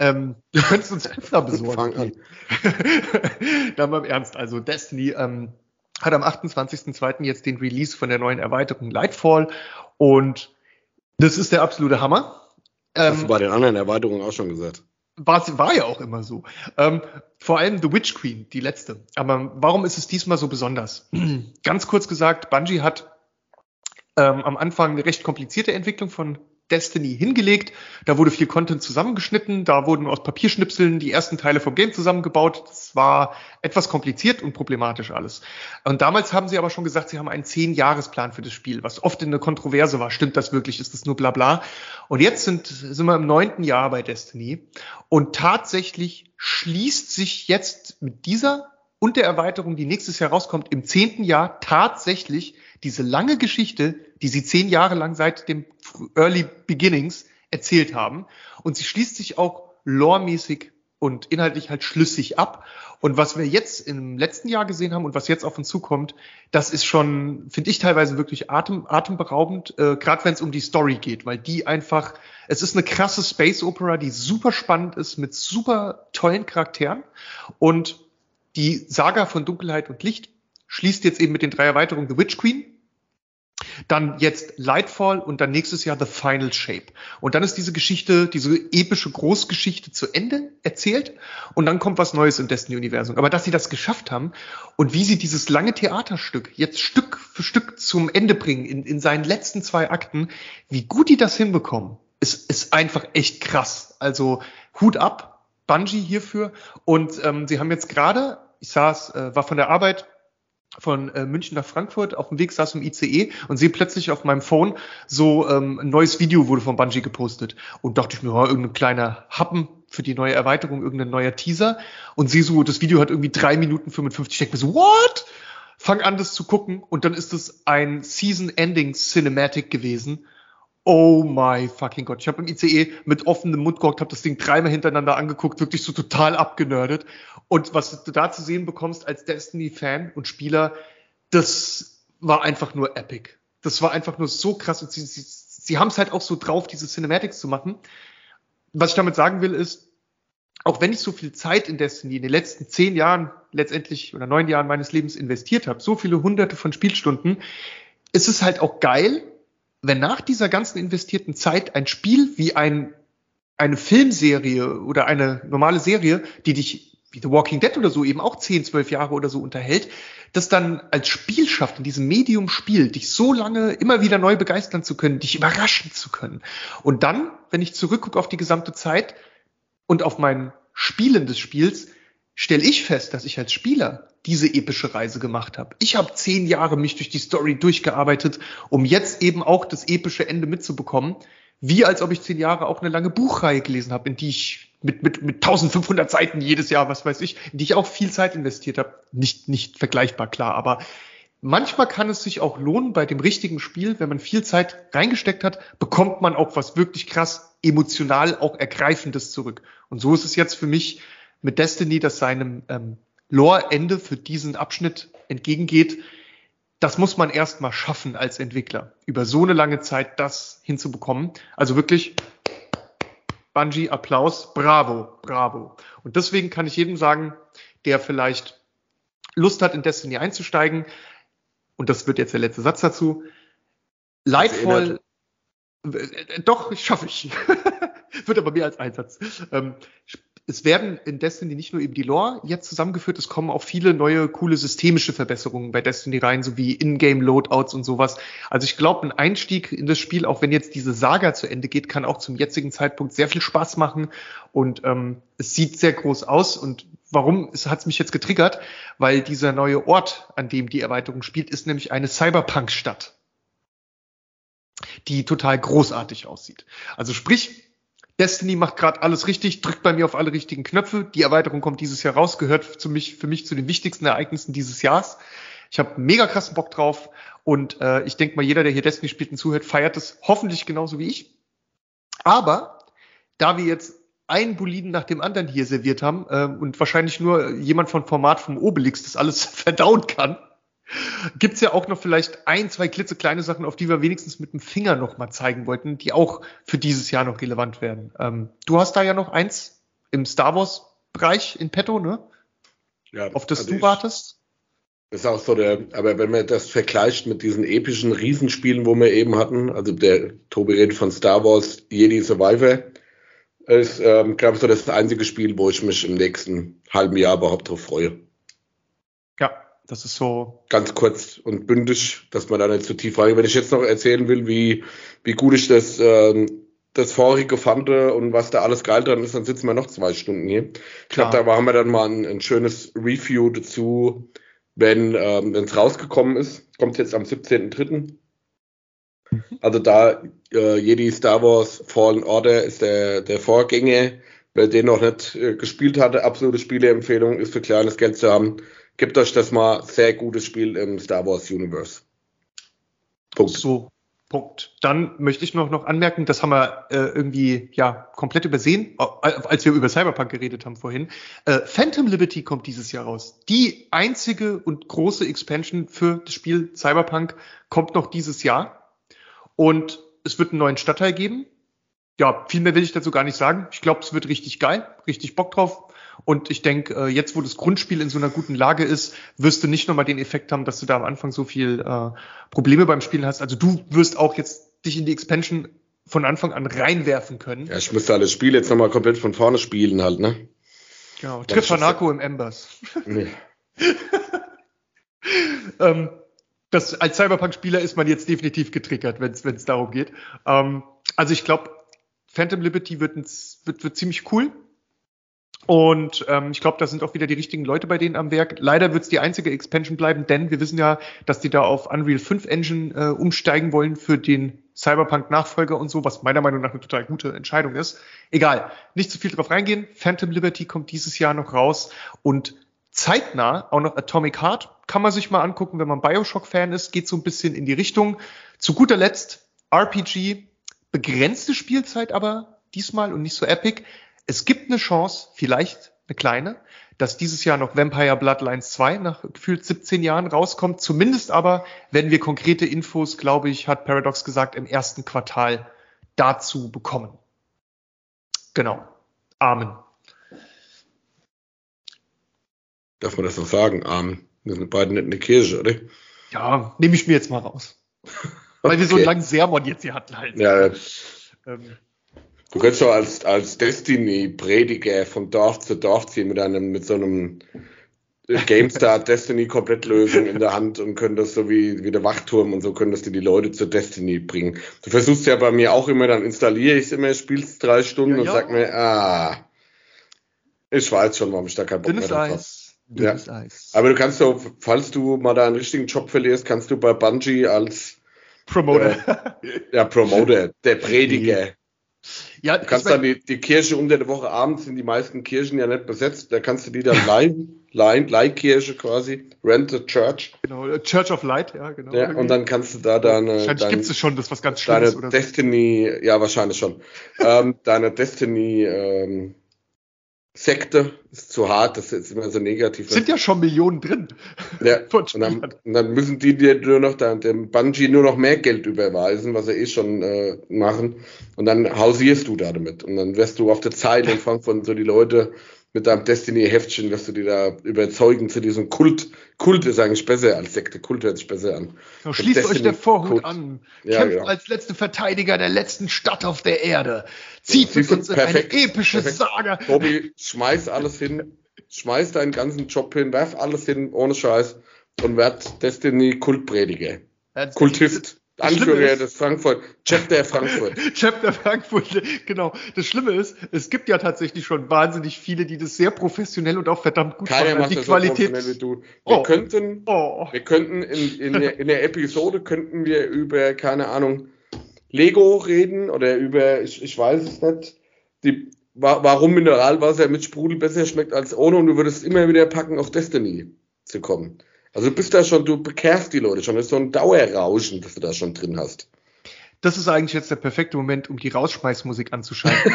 Ähm, du könntest uns Pizza besorgen. Fang an. Dann mal im Ernst. Also Destiny ähm, hat am 28.02. jetzt den Release von der neuen Erweiterung Lightfall und das ist der absolute Hammer. Ähm, Hast du bei den anderen Erweiterungen auch schon gesagt? War, war ja auch immer so. Ähm, vor allem The Witch Queen, die letzte. Aber warum ist es diesmal so besonders? Ganz kurz gesagt, Bungie hat ähm, am Anfang eine recht komplizierte Entwicklung von Destiny hingelegt. Da wurde viel Content zusammengeschnitten, da wurden aus Papierschnipseln die ersten Teile vom Game zusammengebaut. Das war etwas kompliziert und problematisch alles. Und damals haben sie aber schon gesagt, sie haben einen Zehn-Jahres-Plan für das Spiel, was oft in der Kontroverse war. Stimmt das wirklich? Ist das nur bla bla? Und jetzt sind, sind wir im neunten Jahr bei Destiny und tatsächlich schließt sich jetzt mit dieser und der Erweiterung, die nächstes Jahr rauskommt, im zehnten Jahr tatsächlich diese lange Geschichte, die sie zehn Jahre lang seit dem Early Beginnings erzählt haben. Und sie schließt sich auch loremäßig und inhaltlich halt schlüssig ab. Und was wir jetzt im letzten Jahr gesehen haben und was jetzt auf uns zukommt, das ist schon, finde ich teilweise wirklich atem, atemberaubend, äh, gerade wenn es um die Story geht, weil die einfach, es ist eine krasse Space Opera, die super spannend ist mit super tollen Charakteren und die Saga von Dunkelheit und Licht schließt jetzt eben mit den drei Erweiterungen The Witch Queen, dann jetzt Lightfall und dann nächstes Jahr The Final Shape. Und dann ist diese Geschichte, diese epische Großgeschichte zu Ende erzählt und dann kommt was Neues im Destiny-Universum. Aber dass sie das geschafft haben und wie sie dieses lange Theaterstück jetzt Stück für Stück zum Ende bringen, in, in seinen letzten zwei Akten, wie gut die das hinbekommen, ist, ist einfach echt krass. Also Hut ab, Bungie hierfür. Und ähm, sie haben jetzt gerade, ich saß, äh, war von der Arbeit von äh, München nach Frankfurt. Auf dem Weg saß im ICE und sehe plötzlich auf meinem Phone so ähm, ein neues Video wurde von Bungie gepostet. Und dachte ich mir, oh, irgendein kleiner Happen für die neue Erweiterung, irgendein neuer Teaser. Und sehe so, das Video hat irgendwie drei Minuten 55. Ich denke mir so, what? Fang an, das zu gucken. Und dann ist es ein Season-Ending Cinematic gewesen Oh my fucking Gott. Ich habe im ICE mit offenem Mund gehockt, habe das Ding dreimal hintereinander angeguckt, wirklich so total abgenördet. Und was du da zu sehen bekommst als Destiny-Fan und Spieler, das war einfach nur epic. Das war einfach nur so krass. Und sie, sie, sie haben es halt auch so drauf, diese Cinematics zu machen. Was ich damit sagen will, ist, auch wenn ich so viel Zeit in Destiny in den letzten zehn Jahren letztendlich oder neun Jahren meines Lebens investiert habe, so viele hunderte von Spielstunden, ist es halt auch geil, wenn nach dieser ganzen investierten Zeit ein Spiel wie ein, eine Filmserie oder eine normale Serie, die dich wie The Walking Dead oder so eben auch 10, 12 Jahre oder so unterhält, das dann als Spiel schafft, in diesem Medium Spiel, dich so lange immer wieder neu begeistern zu können, dich überraschen zu können. Und dann, wenn ich zurückgucke auf die gesamte Zeit und auf mein Spielen des Spiels, stelle ich fest, dass ich als Spieler diese epische Reise gemacht habe. Ich habe zehn Jahre mich durch die Story durchgearbeitet, um jetzt eben auch das epische Ende mitzubekommen. Wie als ob ich zehn Jahre auch eine lange Buchreihe gelesen habe, in die ich mit, mit, mit 1500 Seiten jedes Jahr, was weiß ich, in die ich auch viel Zeit investiert habe. Nicht, nicht vergleichbar, klar, aber manchmal kann es sich auch lohnen bei dem richtigen Spiel, wenn man viel Zeit reingesteckt hat, bekommt man auch was wirklich krass emotional auch ergreifendes zurück. Und so ist es jetzt für mich mit Destiny, das seinem ähm, Lore-Ende für diesen Abschnitt entgegengeht. Das muss man erstmal schaffen als Entwickler, über so eine lange Zeit das hinzubekommen. Also wirklich Bungie, Applaus, bravo, bravo. Und deswegen kann ich jedem sagen, der vielleicht Lust hat, in Destiny einzusteigen, und das wird jetzt der letzte Satz dazu, leidvoll, äh, doch, schaffe ich. wird aber mehr als ein Satz. Ähm, es werden in Destiny nicht nur eben die Lore jetzt zusammengeführt, es kommen auch viele neue coole systemische Verbesserungen bei Destiny rein, so wie Ingame-Loadouts und sowas. Also ich glaube, ein Einstieg in das Spiel, auch wenn jetzt diese Saga zu Ende geht, kann auch zum jetzigen Zeitpunkt sehr viel Spaß machen und ähm, es sieht sehr groß aus und warum es hat mich jetzt getriggert, weil dieser neue Ort, an dem die Erweiterung spielt, ist nämlich eine Cyberpunk-Stadt, die total großartig aussieht. Also sprich, Destiny macht gerade alles richtig, drückt bei mir auf alle richtigen Knöpfe. Die Erweiterung kommt dieses Jahr raus, gehört für mich, für mich zu den wichtigsten Ereignissen dieses Jahres. Ich habe mega krassen Bock drauf und äh, ich denke mal, jeder, der hier Destiny spielt und zuhört, feiert es hoffentlich genauso wie ich. Aber da wir jetzt einen Boliden nach dem anderen hier serviert haben äh, und wahrscheinlich nur jemand von Format vom Obelix das alles verdauen kann, Gibt's ja auch noch vielleicht ein, zwei klitzekleine Sachen, auf die wir wenigstens mit dem Finger noch mal zeigen wollten, die auch für dieses Jahr noch relevant werden. Ähm, du hast da ja noch eins im Star Wars Bereich in petto, ne? Ja, auf das also du wartest? Ist auch so der, aber wenn man das vergleicht mit diesen epischen Riesenspielen, wo wir eben hatten, also der Tobi redet von Star Wars Jedi Survivor, ist, ähm, glaube ich, so das einzige Spiel, wo ich mich im nächsten halben Jahr überhaupt drauf freue. Das ist so. Ganz kurz und bündig, dass man da nicht zu tief rein. Wenn ich jetzt noch erzählen will, wie, wie gut ich das, ähm, das vorige fand und was da alles geil dran ist, dann sitzen wir noch zwei Stunden hier. Ich glaube, da machen wir dann mal ein, ein schönes Review dazu, wenn ähm, es rausgekommen ist. Kommt jetzt am 17.03. Mhm. Also da äh, Jedi Star Wars Fallen Order ist der, der Vorgänger. Wer den noch nicht äh, gespielt hatte, absolute Spieleempfehlung ist für kleines Geld zu haben. Gebt euch das mal. Sehr gutes Spiel im Star Wars Universe. Punkt. So, Punkt. Dann möchte ich noch, noch anmerken, das haben wir äh, irgendwie ja komplett übersehen, als wir über Cyberpunk geredet haben vorhin. Äh, Phantom Liberty kommt dieses Jahr raus. Die einzige und große Expansion für das Spiel Cyberpunk kommt noch dieses Jahr. Und es wird einen neuen Stadtteil geben. Ja, viel mehr will ich dazu gar nicht sagen. Ich glaube, es wird richtig geil, richtig Bock drauf. Und ich denke, äh, jetzt, wo das Grundspiel in so einer guten Lage ist, wirst du nicht nochmal den Effekt haben, dass du da am Anfang so viel äh, Probleme beim Spielen hast. Also du wirst auch jetzt dich in die Expansion von Anfang an reinwerfen können. Ja, ich müsste alles Spiel jetzt nochmal komplett von vorne spielen halt, ne? Genau. Triff Hanako im Embers. Nee. ähm, das, als Cyberpunk-Spieler ist man jetzt definitiv getriggert, wenn es darum geht. Ähm, also ich glaube, Phantom Liberty wird, wird, wird ziemlich cool. Und ähm, ich glaube, da sind auch wieder die richtigen Leute bei denen am Werk. Leider wird es die einzige Expansion bleiben, denn wir wissen ja, dass die da auf Unreal 5 Engine äh, umsteigen wollen für den Cyberpunk-Nachfolger und so, was meiner Meinung nach eine total gute Entscheidung ist. Egal, nicht zu viel drauf reingehen. Phantom Liberty kommt dieses Jahr noch raus und zeitnah auch noch Atomic Heart kann man sich mal angucken, wenn man Bioshock-Fan ist, geht so ein bisschen in die Richtung. Zu guter Letzt RPG, begrenzte Spielzeit aber diesmal und nicht so epic es gibt eine Chance, vielleicht eine kleine, dass dieses Jahr noch Vampire Bloodlines 2 nach gefühlt 17 Jahren rauskommt. Zumindest aber, wenn wir konkrete Infos, glaube ich, hat Paradox gesagt, im ersten Quartal dazu bekommen. Genau. Amen. Darf man das noch sagen? Amen. Wir sind beide nicht in der Kirche, oder? Ja, nehme ich mir jetzt mal raus. Weil wir so einen langen Sermon jetzt hier hatten halt. Ja, ähm, Du könntest doch als, als Destiny-Prediger von Dorf zu Dorf ziehen mit einem, mit so einem GameStar Destiny Komplettlösung in der Hand und könntest so wie, wie der Wachturm und so könntest du die Leute zu Destiny bringen. Du versuchst ja bei mir auch immer, dann installiere ich es immer, spielst drei Stunden ja, und ja. sag mir, ah, ich weiß schon, warum ich da keinen Bock Dünnes mehr drauf Eis. Dünnes ja. Eis. Aber du kannst doch, falls du mal da einen richtigen Job verlierst, kannst du bei Bungie als Promoter. Äh, ja, Promoter, der Prediger. Ja, du kannst dann die, die Kirche unter der Woche abends sind die meisten Kirchen ja nicht besetzt. Da kannst du die dann leihen, leihen, Leihkirche quasi, Rent a Church. Genau, Church of Light, ja, genau. Ja, und dann kannst du da deine. Wahrscheinlich gibt es schon, das was ganz Schlimmes, deine Destiny, so. ja, wahrscheinlich schon. ähm, deine Destiny, ähm, Sekte ist zu hart, das ist immer so negativ. Sind ja schon Millionen drin. Ja, und dann, und dann, müssen die dir nur noch da, dem Bungee nur noch mehr Geld überweisen, was sie eh schon äh, machen. Und dann hausierst du da damit. Und dann wirst du auf der Zeit in Frankfurt so die Leute mit deinem Destiny-Heftchen, wirst du die da überzeugen zu diesem Kult. Kult ist eigentlich besser als Sekte. Kult hört sich besser an. So, schließt Destiny euch der Vorhut Kult. an. Ja, Kämpft genau. als letzte Verteidiger der letzten Stadt auf der Erde. Zieht mit uns in eine epische perfekt. Saga. Bobby, schmeiß alles hin. Schmeiß deinen ganzen Job hin. Werf alles hin, ohne Scheiß. Und werd Destiny Kultprediger. Kultist. Anführer des Frankfurt, Chapter Frankfurt. Chapter Frankfurt, genau. Das Schlimme ist, es gibt ja tatsächlich schon wahnsinnig viele, die das sehr professionell und auch verdammt gut Keiner machen. macht die das Qualität. So professionell wie du. Wir oh. könnten, oh. wir könnten in, in, der, in der Episode könnten wir über, keine Ahnung, Lego reden oder über, ich, ich weiß es nicht, die, warum Mineralwasser mit Sprudel besser schmeckt als ohne und du würdest immer wieder packen, auf Destiny zu kommen. Also du bist da schon, du bekehrst die Leute schon. Das ist so ein Dauerrauschen, das du da schon drin hast. Das ist eigentlich jetzt der perfekte Moment, um die Rausschmeißmusik anzuschalten.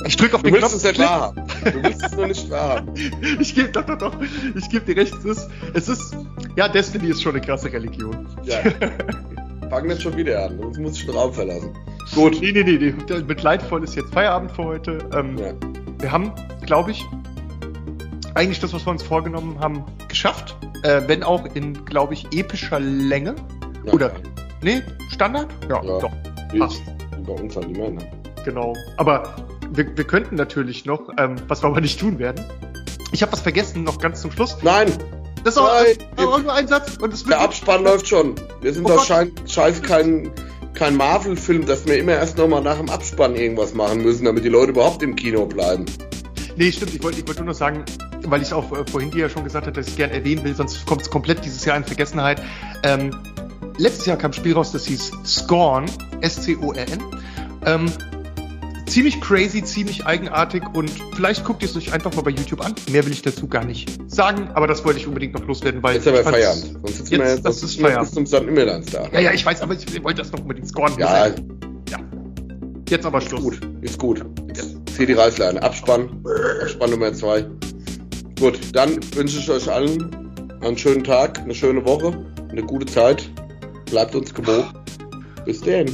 ich drücke auf du den Knopf. Du willst es nicht wahrhaben. Du willst es nur nicht wahrhaben. ich gebe doch, doch, doch. Ich gebe dir recht. Es ist, es ist, ja, Destiny ist schon eine krasse Religion. Ja. Fangen jetzt schon wieder an. Sonst muss ich den Raum verlassen. Gut. Nee, nee, nee, nee. Mit Leidvoll ist jetzt Feierabend für heute. Ähm, ja. Wir haben, glaube ich, eigentlich das, was wir uns vorgenommen haben, geschafft. Äh, wenn auch in, glaube ich, epischer Länge. Ja, Oder, nee, Standard? Ja, ja doch. Passt. Bei uns halt die Männer. Genau. Aber wir, wir könnten natürlich noch, ähm, was wir aber nicht tun werden. Ich habe was vergessen, noch ganz zum Schluss. Nein! Das ist auch, Nein, das, auch nur ein Satz. Und das der Abspann läuft schon. Wir sind oh doch schein, scheiß kein, kein Marvel-Film, dass wir immer erst nochmal nach dem Abspann irgendwas machen müssen, damit die Leute überhaupt im Kino bleiben. Nee, stimmt. Ich wollte ich wollt nur noch sagen, weil ich es auch äh, vorhin dir ja schon gesagt hatte, dass ich gerne erwähnen will, sonst kommt es komplett dieses Jahr in Vergessenheit. Ähm, letztes Jahr kam ein Spiel raus, das hieß Scorn, S-C-O-R-N. Ähm, ziemlich crazy, ziemlich eigenartig und vielleicht guckt ihr es euch einfach mal bei YouTube an. Mehr will ich dazu gar nicht sagen, aber das wollte ich unbedingt noch loswerden, weil. Jetzt aber Feierabend. Sonst sitzen wir jetzt, das ist Feierabend. bis zum St. Immerlands da. Ja, ja, ich weiß, aber ich wollte das noch unbedingt scoren. Ja. ja. Jetzt aber Schluss. Ist gut, ist gut. Jetzt zieh die Reißleine. Abspann. Abspann Nummer zwei. Gut, dann wünsche ich euch allen einen schönen Tag, eine schöne Woche, eine gute Zeit. Bleibt uns gewogen. Bis dann.